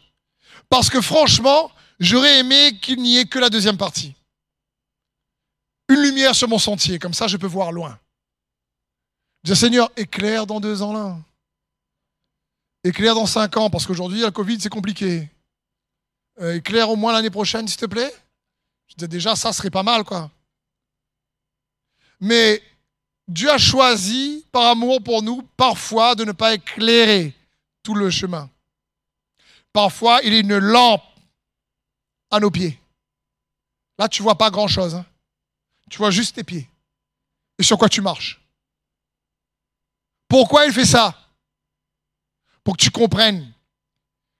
parce que franchement, j'aurais aimé qu'il n'y ait que la deuxième partie une lumière sur mon sentier, comme ça je peux voir loin. Je dis, Seigneur, éclaire dans deux ans là. Éclaire dans cinq ans, parce qu'aujourd'hui, la Covid, c'est compliqué. Euh, éclaire au moins l'année prochaine, s'il te plaît. Je dis, déjà, ça serait pas mal, quoi. Mais Dieu a choisi, par amour pour nous, parfois de ne pas éclairer tout le chemin. Parfois, il est une lampe à nos pieds. Là, tu vois pas grand-chose. Hein. Tu vois juste tes pieds. Et sur quoi tu marches. Pourquoi il fait ça? Pour que tu comprennes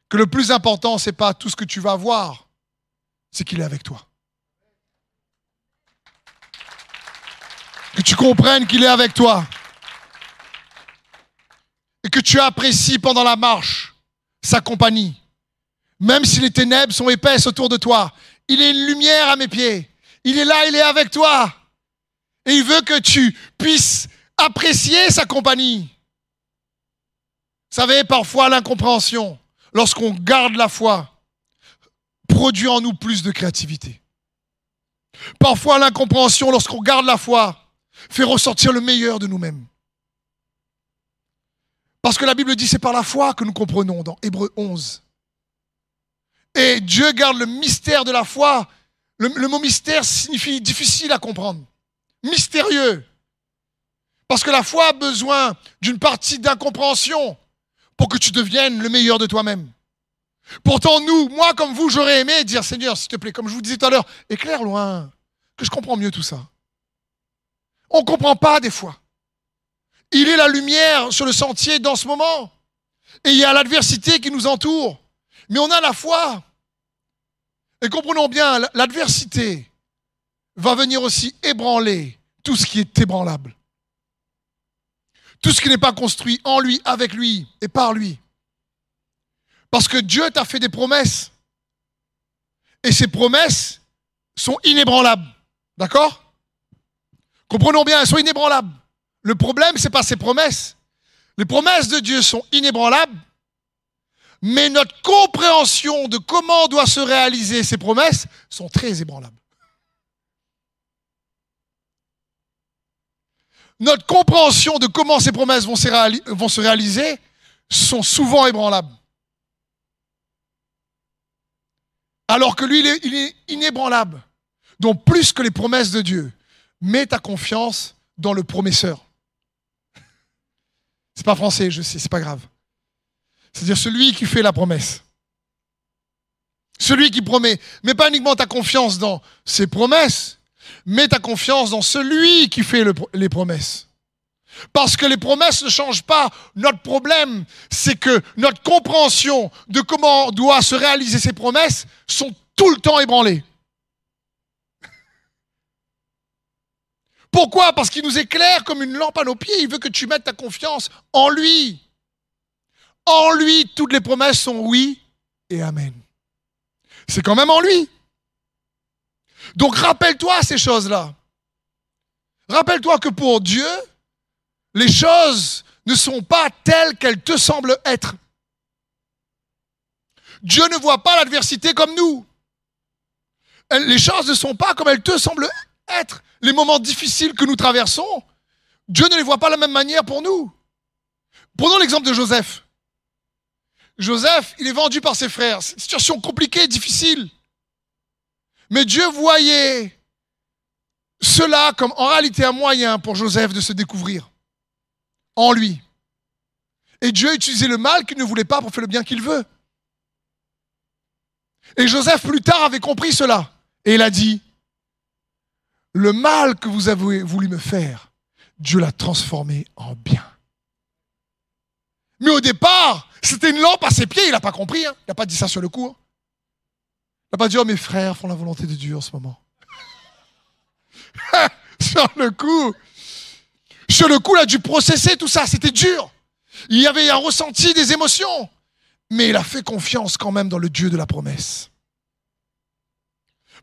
que le plus important, ce n'est pas tout ce que tu vas voir, c'est qu'il est avec toi. Que tu comprennes qu'il est avec toi. Et que tu apprécies pendant la marche sa compagnie. Même si les ténèbres sont épaisses autour de toi, il est une lumière à mes pieds. Il est là, il est avec toi. Et il veut que tu puisses apprécier sa compagnie. Vous savez, parfois l'incompréhension, lorsqu'on garde la foi, produit en nous plus de créativité. Parfois l'incompréhension, lorsqu'on garde la foi, fait ressortir le meilleur de nous-mêmes. Parce que la Bible dit c'est par la foi que nous comprenons dans Hébreu 11. Et Dieu garde le mystère de la foi. Le, mot mystère signifie difficile à comprendre. Mystérieux. Parce que la foi a besoin d'une partie d'incompréhension pour que tu deviennes le meilleur de toi-même. Pourtant, nous, moi comme vous, j'aurais aimé dire Seigneur, s'il te plaît, comme je vous disais tout à l'heure, éclaire loin, que je comprends mieux tout ça. On ne comprend pas des fois. Il est la lumière sur le sentier dans ce moment. Et il y a l'adversité qui nous entoure. Mais on a la foi. Et comprenons bien, l'adversité va venir aussi ébranler tout ce qui est ébranlable. Tout ce qui n'est pas construit en lui, avec lui et par lui. Parce que Dieu t'a fait des promesses. Et ces promesses sont inébranlables. D'accord? Comprenons bien, elles sont inébranlables. Le problème, ce n'est pas ces promesses. Les promesses de Dieu sont inébranlables, mais notre compréhension de comment doivent se réaliser ces promesses sont très ébranlables. Notre compréhension de comment ces promesses vont se, réaliser sont souvent ébranlables. Alors que lui, il est, inébranlable. Donc plus que les promesses de Dieu, mets ta confiance dans le promesseur. <laughs> C'est pas français, je sais, c'est pas grave. C'est-à-dire celui qui fait la promesse. Celui qui promet. Mets pas uniquement ta confiance dans ses promesses, mets ta confiance dans celui qui fait les promesses. Parce que les promesses ne changent pas. Notre problème, c'est que notre compréhension de comment doit se réaliser ces promesses sont tout le temps ébranlées. Pourquoi? Parce qu'il nous éclaire comme une lampe à nos pieds. Il veut que tu mettes ta confiance en lui. En lui, toutes les promesses sont oui et amen. C'est quand même en lui. Donc rappelle-toi ces choses-là. Rappelle-toi que pour Dieu, les choses ne sont pas telles qu'elles te semblent être. Dieu ne voit pas l'adversité comme nous. Les choses ne sont pas comme elles te semblent être les moments difficiles que nous traversons, Dieu ne les voit pas de la même manière pour nous. Prenons l'exemple de Joseph. Joseph, il est vendu par ses frères. C'est une situation compliquée, difficile. Mais Dieu voyait cela comme en réalité un moyen pour Joseph de se découvrir en lui. Et Dieu utilisait le mal qu'il ne voulait pas pour faire le bien qu'il veut. Et Joseph plus tard avait compris cela. Et il a dit, le mal que vous avez voulu me faire, Dieu l'a transformé en bien. Mais au départ, c'était une lampe à ses pieds, il n'a pas compris, hein. il n'a pas dit ça sur le coup. Hein. Il n'a pas dit, oh mes frères font la volonté de Dieu en ce moment. <laughs> sur le coup, sur le coup, il a dû processer tout ça, c'était dur. Il y avait un ressenti des émotions, mais il a fait confiance quand même dans le Dieu de la promesse.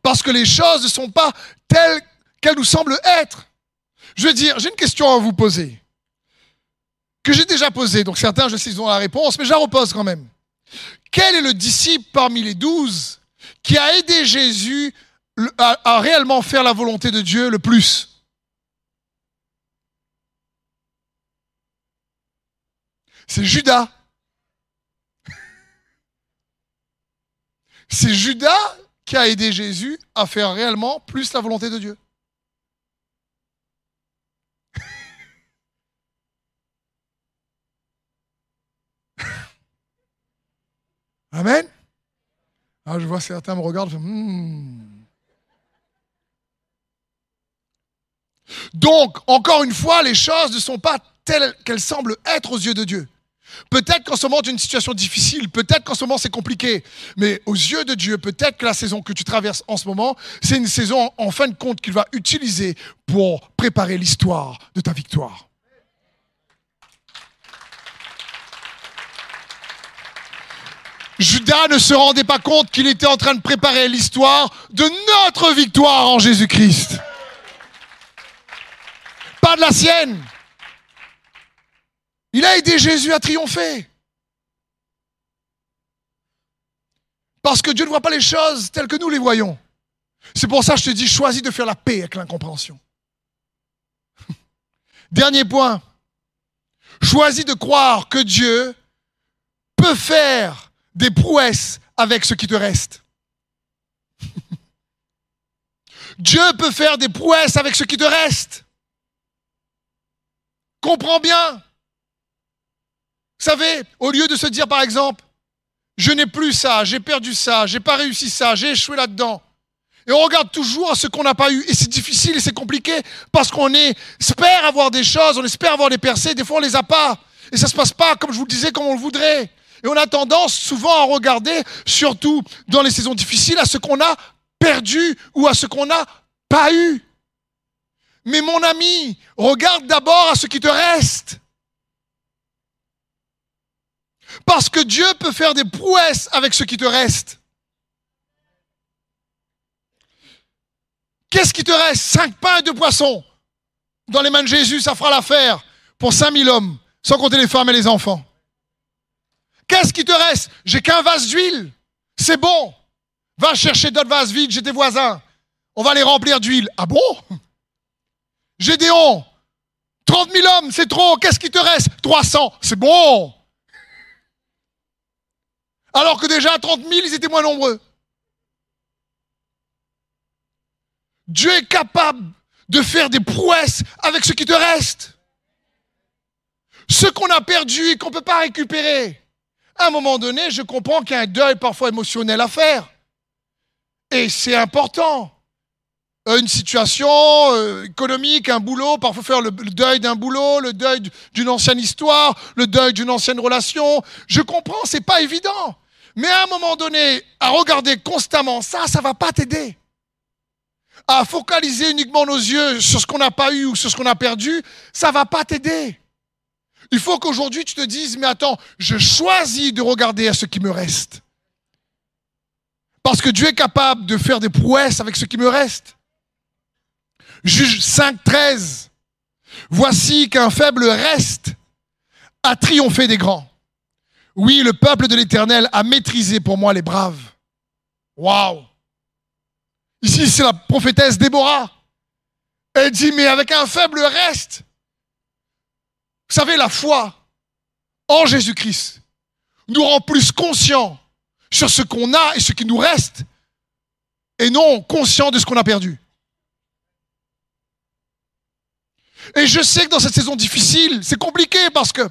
Parce que les choses ne sont pas telles qu'elle nous semble être. Je veux dire, j'ai une question à vous poser, que j'ai déjà posée, donc certains, je sais, ils ont la réponse, mais je la repose quand même. Quel est le disciple parmi les douze qui a aidé Jésus à réellement faire la volonté de Dieu le plus? C'est Judas. <laughs> C'est Judas qui a aidé Jésus à faire réellement plus la volonté de Dieu. Amen? Ah, je vois certains me regardent. Hmm. Donc, encore une fois, les choses ne sont pas telles qu'elles semblent être aux yeux de Dieu. Peut-être qu'en ce moment, tu as une situation difficile, peut-être qu'en ce moment, c'est compliqué, mais aux yeux de Dieu, peut-être que la saison que tu traverses en ce moment, c'est une saison, en fin de compte, qu'il va utiliser pour préparer l'histoire de ta victoire. Judas ne se rendait pas compte qu'il était en train de préparer l'histoire de notre victoire en Jésus-Christ. Pas de la sienne. Il a aidé Jésus à triompher. Parce que Dieu ne voit pas les choses telles que nous les voyons. C'est pour ça que je te dis, choisis de faire la paix avec l'incompréhension. <laughs> Dernier point. Choisis de croire que Dieu peut faire des prouesses avec ce qui te reste. <laughs> Dieu peut faire des prouesses avec ce qui te reste. Comprends bien. Vous savez, au lieu de se dire par exemple, je n'ai plus ça, j'ai perdu ça, j'ai pas réussi ça, j'ai échoué là-dedans. Et on regarde toujours ce qu'on n'a pas eu. Et c'est difficile et c'est compliqué parce qu'on espère avoir des choses, on espère avoir des percées, des fois on les a pas. Et ça se passe pas comme je vous le disais, comme on le voudrait. Et on a tendance souvent à regarder, surtout dans les saisons difficiles, à ce qu'on a perdu ou à ce qu'on n'a pas eu. Mais mon ami, regarde d'abord à ce qui te reste. Parce que Dieu peut faire des prouesses avec ce qui te reste. Qu'est-ce qui te reste? Cinq pains et deux poissons. Dans les mains de Jésus, ça fera l'affaire pour 5000 hommes, sans compter les femmes et les enfants. Qu'est-ce qui te reste? J'ai qu'un vase d'huile. C'est bon. Va chercher d'autres vases vides, j'ai des voisins. On va les remplir d'huile. Ah bon? Gédéon, 30 000 hommes, c'est trop. Qu'est-ce qui te reste? 300. C'est bon. Alors que déjà 30 000, ils étaient moins nombreux. Dieu est capable de faire des prouesses avec ce qui te reste. Ce qu'on a perdu et qu'on ne peut pas récupérer. À un moment donné, je comprends qu'il y a un deuil parfois émotionnel à faire. Et c'est important. Euh, une situation euh, économique, un boulot, parfois faire le, deuil d'un boulot, le deuil d'une ancienne histoire, le deuil d'une ancienne relation. Je comprends, c'est pas évident. Mais à un moment donné, à regarder constamment ça, ça va pas t'aider. À focaliser uniquement nos yeux sur ce qu'on n'a pas eu ou sur ce qu'on a perdu, ça va pas t'aider. Il faut qu'aujourd'hui tu te dises, mais attends, je choisis de regarder à ce qui me reste. Parce que Dieu est capable de faire des prouesses avec ce qui me reste. Juge 5, 13. Voici qu'un faible reste a triomphé des grands. Oui, le peuple de l'Éternel a maîtrisé pour moi les braves. Waouh! Ici, c'est la prophétesse Déborah. Elle dit, mais avec un faible reste. Vous savez, la foi en Jésus-Christ nous rend plus conscients sur ce qu'on a et ce qui nous reste, et non conscients de ce qu'on a perdu. Et je sais que dans cette saison difficile, c'est compliqué parce que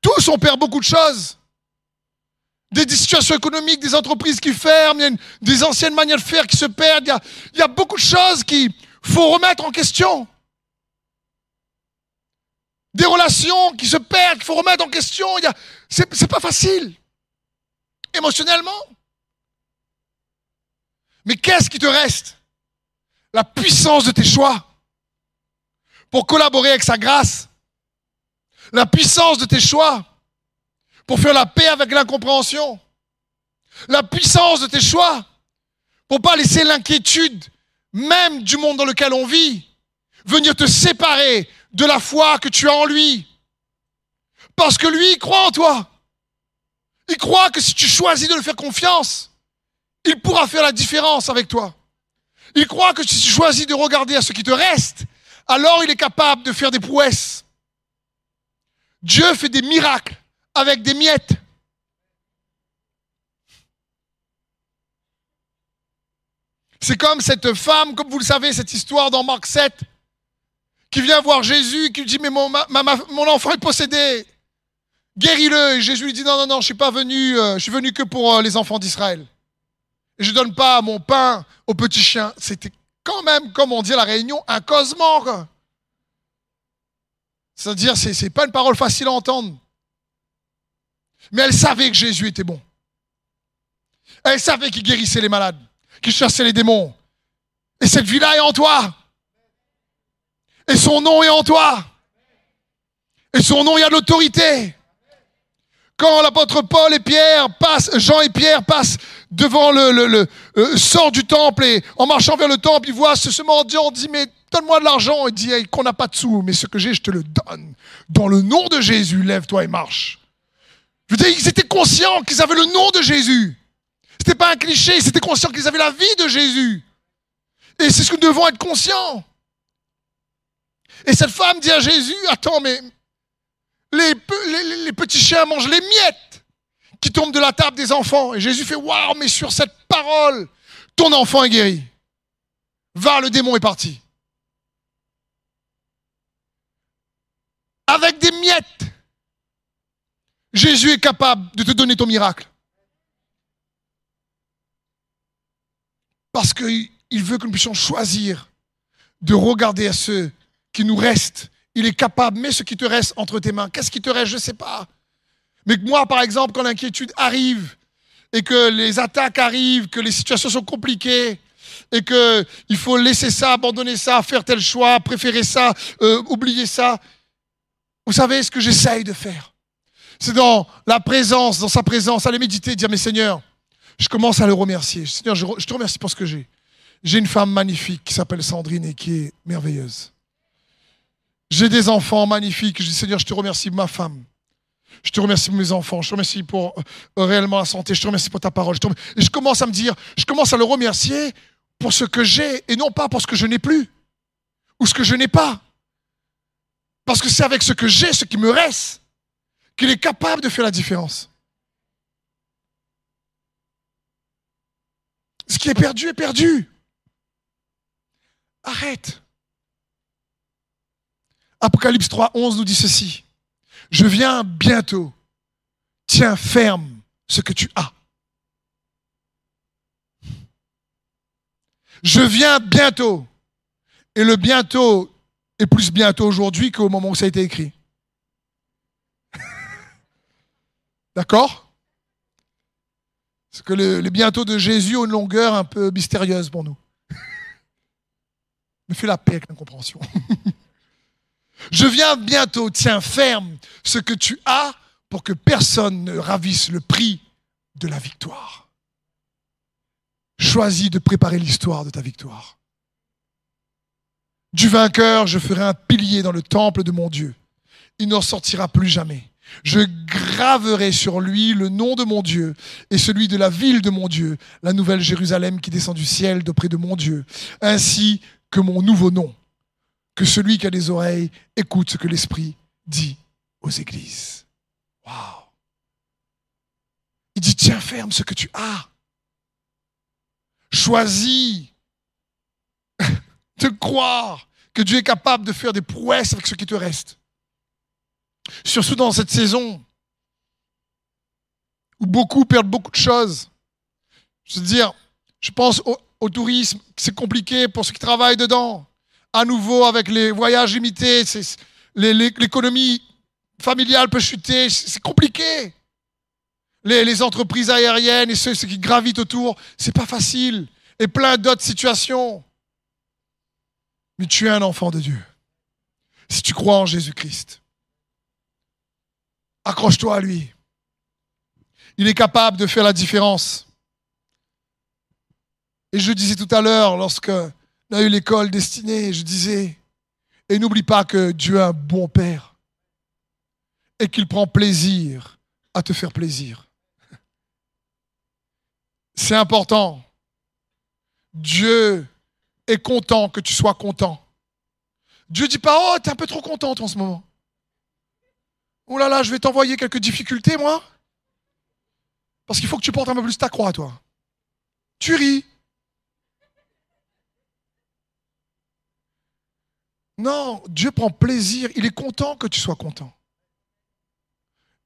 tous, on perd beaucoup de choses. Des, situations économiques, des entreprises qui ferment, des anciennes manières de faire qui se perdent. Il y a, beaucoup de choses qu'il faut remettre en question. Des relations qui se perdent, qu'il faut remettre en question. Ce n'est pas facile. Émotionnellement. Mais qu'est-ce qui te reste? La puissance de tes choix pour collaborer avec sa grâce la puissance de tes choix pour faire la paix avec l'incompréhension. La puissance de tes choix pour pas laisser l'inquiétude même du monde dans lequel on vit venir te séparer de la foi que tu as en lui. Parce que lui, il croit en toi. Il croit que si tu choisis de le faire confiance, il pourra faire la différence avec toi. Il croit que si tu choisis de regarder à ce qui te reste, alors il est capable de faire des prouesses. Dieu fait des miracles avec des miettes. C'est comme cette femme, comme vous le savez, cette histoire dans Marc 7, qui vient voir Jésus, qui lui dit, mais mon, enfant est possédé. Guéris-le. Et Jésus lui dit, non, non, non, je suis pas venu, euh, je suis venu que pour euh, les enfants d'Israël. Et je donne pas mon pain aux petits chiens. C'était quand même, comme on dit à la Réunion, un cosement. C'est-à-dire, c'est, c'est pas une parole facile à entendre. Mais elle savait que Jésus était bon. Elle savait qu'il guérissait les malades, qu'il chassait les démons. Et cette vie-là est en toi. Et son nom est en toi. Et son nom, il y a l'autorité. Quand l'apôtre Paul et Pierre passent, Jean et Pierre passent devant le, le, le euh, sort du temple et en marchant vers le temple, ils voient ce, ce mendiant, dit mais donne-moi de l'argent. Il dit qu'on n'a pas de sous, mais ce que j'ai, je te le donne. Dans le nom de Jésus, lève-toi et marche. Je veux dire, ils étaient conscients qu'ils avaient le nom de Jésus. C'était pas un cliché, ils étaient conscients qu'ils avaient la vie de Jésus. Et c'est ce que nous devons être conscients. Et cette femme dit à Jésus, attends, mais les, petits chiens mangent les miettes qui tombent de la table des enfants. Et Jésus fait, waouh, mais sur cette parole, ton enfant est guéri. Va, le démon est parti. Avec des miettes, Jésus est capable de te donner ton miracle. Parce qu'il veut que nous puissions choisir de regarder à ceux qui nous restent. Il est capable, mets ce qui te reste entre tes mains. Qu'est-ce qui te reste Je ne sais pas. Mais moi, par exemple, quand l'inquiétude arrive et que les attaques arrivent, que les situations sont compliquées et qu'il faut laisser ça, abandonner ça, faire tel choix, préférer ça, euh, oublier ça, vous savez ce que j'essaye de faire? C'est dans la présence, dans sa présence, aller méditer, dire, mais Seigneur, je commence à le remercier. Seigneur, je, te remercie pour ce que j'ai. J'ai une femme magnifique qui s'appelle Sandrine et qui est merveilleuse. J'ai des enfants magnifiques. Je dis, Seigneur, je te remercie pour ma femme. Je te remercie pour mes enfants. Je te remercie pour euh, réellement la santé. Je te remercie pour ta parole. et je commence à me dire, je commence à le remercier pour ce que j'ai et non pas pour ce que je n'ai plus ou ce que je n'ai pas. Parce que c'est avec ce que j'ai, ce qui me reste, qu'il est capable de faire la différence. Ce qui est perdu est perdu. Arrête. Apocalypse 3, 11 nous dit ceci. Je viens bientôt. Tiens ferme ce que tu as. Je viens bientôt. Et le bientôt est plus bientôt aujourd'hui qu'au moment où ça a été écrit. <laughs> D'accord? Parce que le, bientôt de Jésus a une longueur un peu mystérieuse pour nous. <laughs> Me fait la paix avec l'incompréhension. <laughs> Je viens bientôt, tiens ferme ce que tu as pour que personne ne ravisse le prix de la victoire. Choisis de préparer l'histoire de ta victoire. Du vainqueur, je ferai un pilier dans le temple de mon Dieu. Il n'en sortira plus jamais. Je graverai sur lui le nom de mon Dieu et celui de la ville de mon Dieu, la nouvelle Jérusalem qui descend du ciel d'auprès de mon Dieu, ainsi que mon nouveau nom. Que celui qui a des oreilles écoute ce que l'Esprit dit aux églises. Waouh! Il dit, tiens ferme ce que tu as. Choisis <laughs> de croire que Dieu est capable de faire des prouesses avec ce qui te reste. Surtout dans cette saison où beaucoup perdent beaucoup de choses. Je veux dire, je pense au, tourisme, c'est compliqué pour ceux qui travaillent dedans. À nouveau, avec les voyages limités, l'économie familiale peut chuter, c'est compliqué. Les, entreprises aériennes et ceux, ceux qui gravitent autour, c'est pas facile. Et plein d'autres situations. Mais tu es un enfant de Dieu. Si tu crois en Jésus-Christ. Accroche-toi à lui. Il est capable de faire la différence. Et je disais tout à l'heure, lorsque on a eu l'école destinée, je disais, et n'oublie pas que Dieu est un bon Père et qu'il prend plaisir à te faire plaisir. C'est important. Dieu est content que tu sois content. Dieu dit pas, oh, tu es un peu trop contente en ce moment. Oh là là, je vais t'envoyer quelques difficultés, moi. Parce qu'il faut que tu portes un peu plus ta croix, toi. Tu ris. Non, Dieu prend plaisir. Il est content que tu sois content.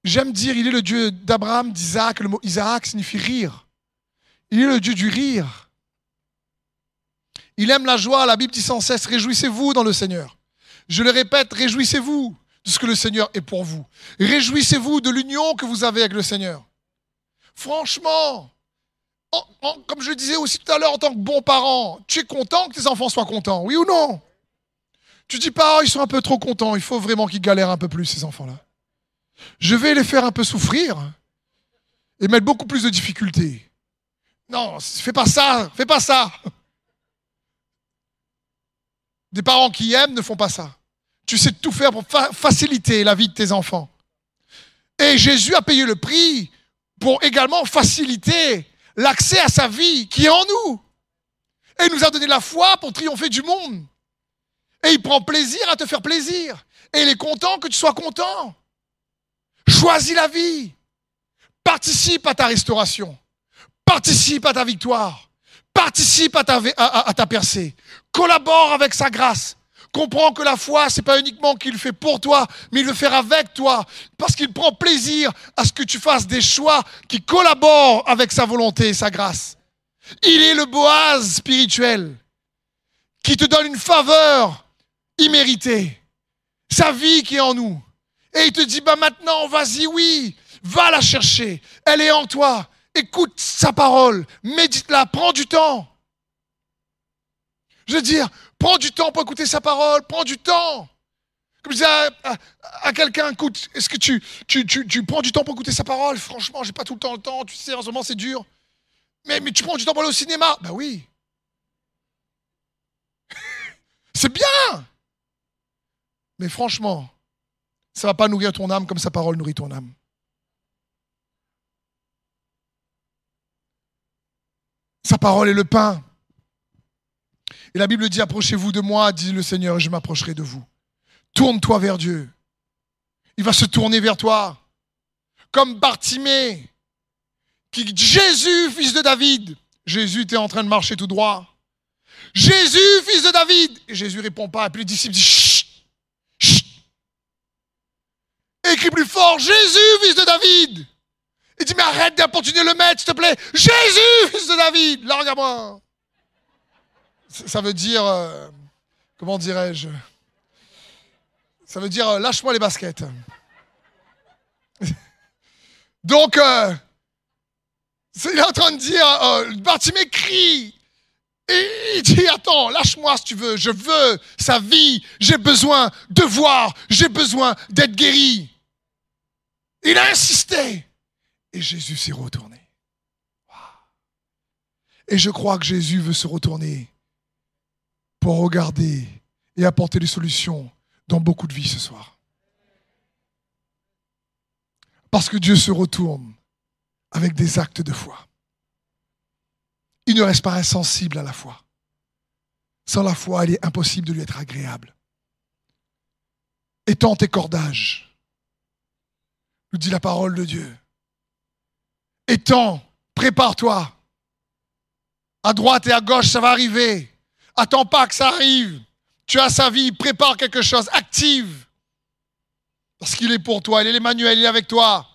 J'aime dire, il est le Dieu d'Abraham, d'Isaac. Le mot Isaac signifie rire. Il est le Dieu du rire. Il aime la joie. La Bible dit sans cesse, réjouissez-vous dans le Seigneur. Je le répète, réjouissez-vous de ce que le Seigneur est pour vous. Réjouissez-vous de l'union que vous avez avec le Seigneur. Franchement, comme je le disais aussi tout à l'heure en tant que bon parent, tu es content que tes enfants soient contents, oui ou non? Tu dis pas, oh, ils sont un peu trop contents, il faut vraiment qu'ils galèrent un peu plus, ces enfants-là. Je vais les faire un peu souffrir et mettre beaucoup plus de difficultés. Non, fais pas ça, fais pas ça. Des parents qui aiment ne font pas ça. Tu sais tout faire pour faciliter la vie de tes enfants. Et Jésus a payé le prix pour également faciliter l'accès à sa vie qui est en nous. Et il nous a donné la foi pour triompher du monde. Et il prend plaisir à te faire plaisir. Et il est content que tu sois content. Choisis la vie. Participe à ta restauration. Participe à ta victoire. Participe à ta, à, percée. Collabore avec sa grâce. Comprends que la foi, c'est pas uniquement qu'il le fait pour toi, mais il le fait avec toi. Parce qu'il prend plaisir à ce que tu fasses des choix qui collaborent avec sa volonté et sa grâce. Il est le Boaz spirituel qui te donne une faveur imméritée. Sa vie qui est en nous. Et il te dit, bah maintenant, vas-y, oui, va la chercher. Elle est en toi. Écoute sa parole, médite-la, prends du temps. Je veux dire, prends du temps pour écouter sa parole, prends du temps. Comme je disais à, quelqu'un, écoute, est-ce que tu, tu, tu, prends du temps pour écouter sa parole? Franchement, j'ai pas tout le temps le temps, tu sais, en ce moment c'est dur. Mais, mais tu prends du temps pour aller au cinéma? Ben oui. c'est bien. Mais franchement, ça va pas nourrir ton âme comme sa parole nourrit ton âme. Sa parole est le pain. Et la Bible dit, approchez-vous de moi, dit le Seigneur, et je m'approcherai de vous. Tourne-toi vers Dieu. Il va se tourner vers toi. Comme Bartimée, qui Jésus, fils de David. Jésus était en train de marcher tout droit. Jésus, fils de David. Et Jésus répond pas. Et puis les disciples disent, Écris plus fort, Jésus, fils de David. Il dit, mais arrête d'importuner le maître, s'il te plaît. Jésus, fils de David, largue à moi. Ça veut dire, euh, comment dirais-je? Ça veut dire, euh, lâche-moi les baskets. <laughs> Donc, euh, il est en train de dire, Bartimée crie. Et il dit, attends, lâche-moi si tu veux. Je veux sa vie. J'ai besoin de voir. J'ai besoin d'être guéri. Il a insisté. Et Jésus s'est retourné. Et je crois que Jésus veut se retourner pour regarder et apporter des solutions dans beaucoup de vies ce soir. Parce que Dieu se retourne avec des actes de foi. Il ne reste pas insensible à la foi. Sans la foi, il est impossible de lui être agréable. Étends tes cordages nous dit la parole de Dieu. Étends, prépare-toi. À droite et à gauche, ça va arriver. Attends pas que ça arrive. Tu as sa vie, prépare quelque chose, active. Parce qu'il est pour toi, il est l'Emmanuel, il est avec toi.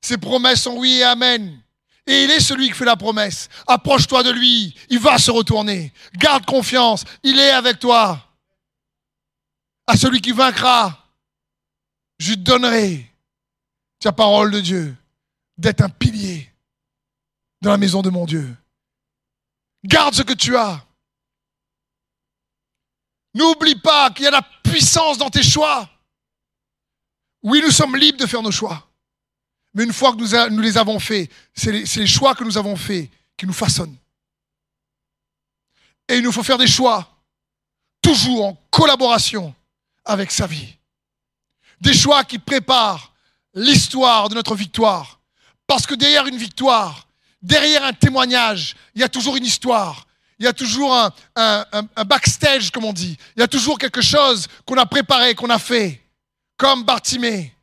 Ses promesses sont oui et amen. Et il est celui qui fait la promesse. Approche-toi de lui, il va se retourner. Garde confiance, il est avec toi. À celui qui vaincra, je te ta parole de Dieu, d'être un pilier dans la maison de mon Dieu. Garde ce que tu as. N'oublie pas qu'il y a la puissance dans tes choix. Oui, nous sommes libres de faire nos choix. Mais une fois que nous, les avons faits, c'est les choix que nous avons faits qui nous façonnent. Et il nous faut faire des choix, toujours en collaboration avec sa vie. Des choix qui préparent l'histoire de notre victoire. Parce que derrière une victoire, derrière un témoignage, il y a toujours une histoire. Il y a toujours un, backstage, comme on dit. Il y a toujours quelque chose qu'on a préparé, qu'on a fait. Comme Bartimée.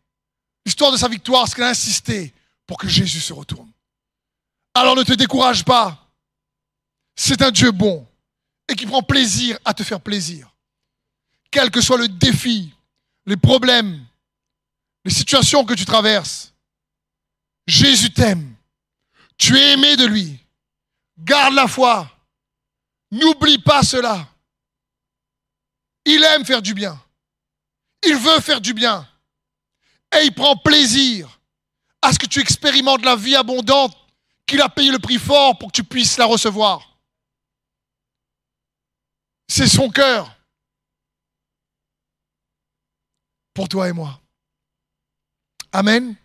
L'histoire de sa victoire, ce qu'elle a insisté pour que Jésus se retourne. Alors ne te décourage pas. C'est un Dieu bon et qui prend plaisir à te faire plaisir. Quel que soit le défi, les problèmes, les situations que tu traverses, Jésus t'aime. Tu es aimé de lui. Garde la foi. N'oublie pas cela. Il aime faire du bien. Il veut faire du bien. Et il prend plaisir à ce que tu expérimentes la vie abondante qu'il a payé le prix fort pour que tu puisses la recevoir. C'est son cœur pour toi et moi. Amen.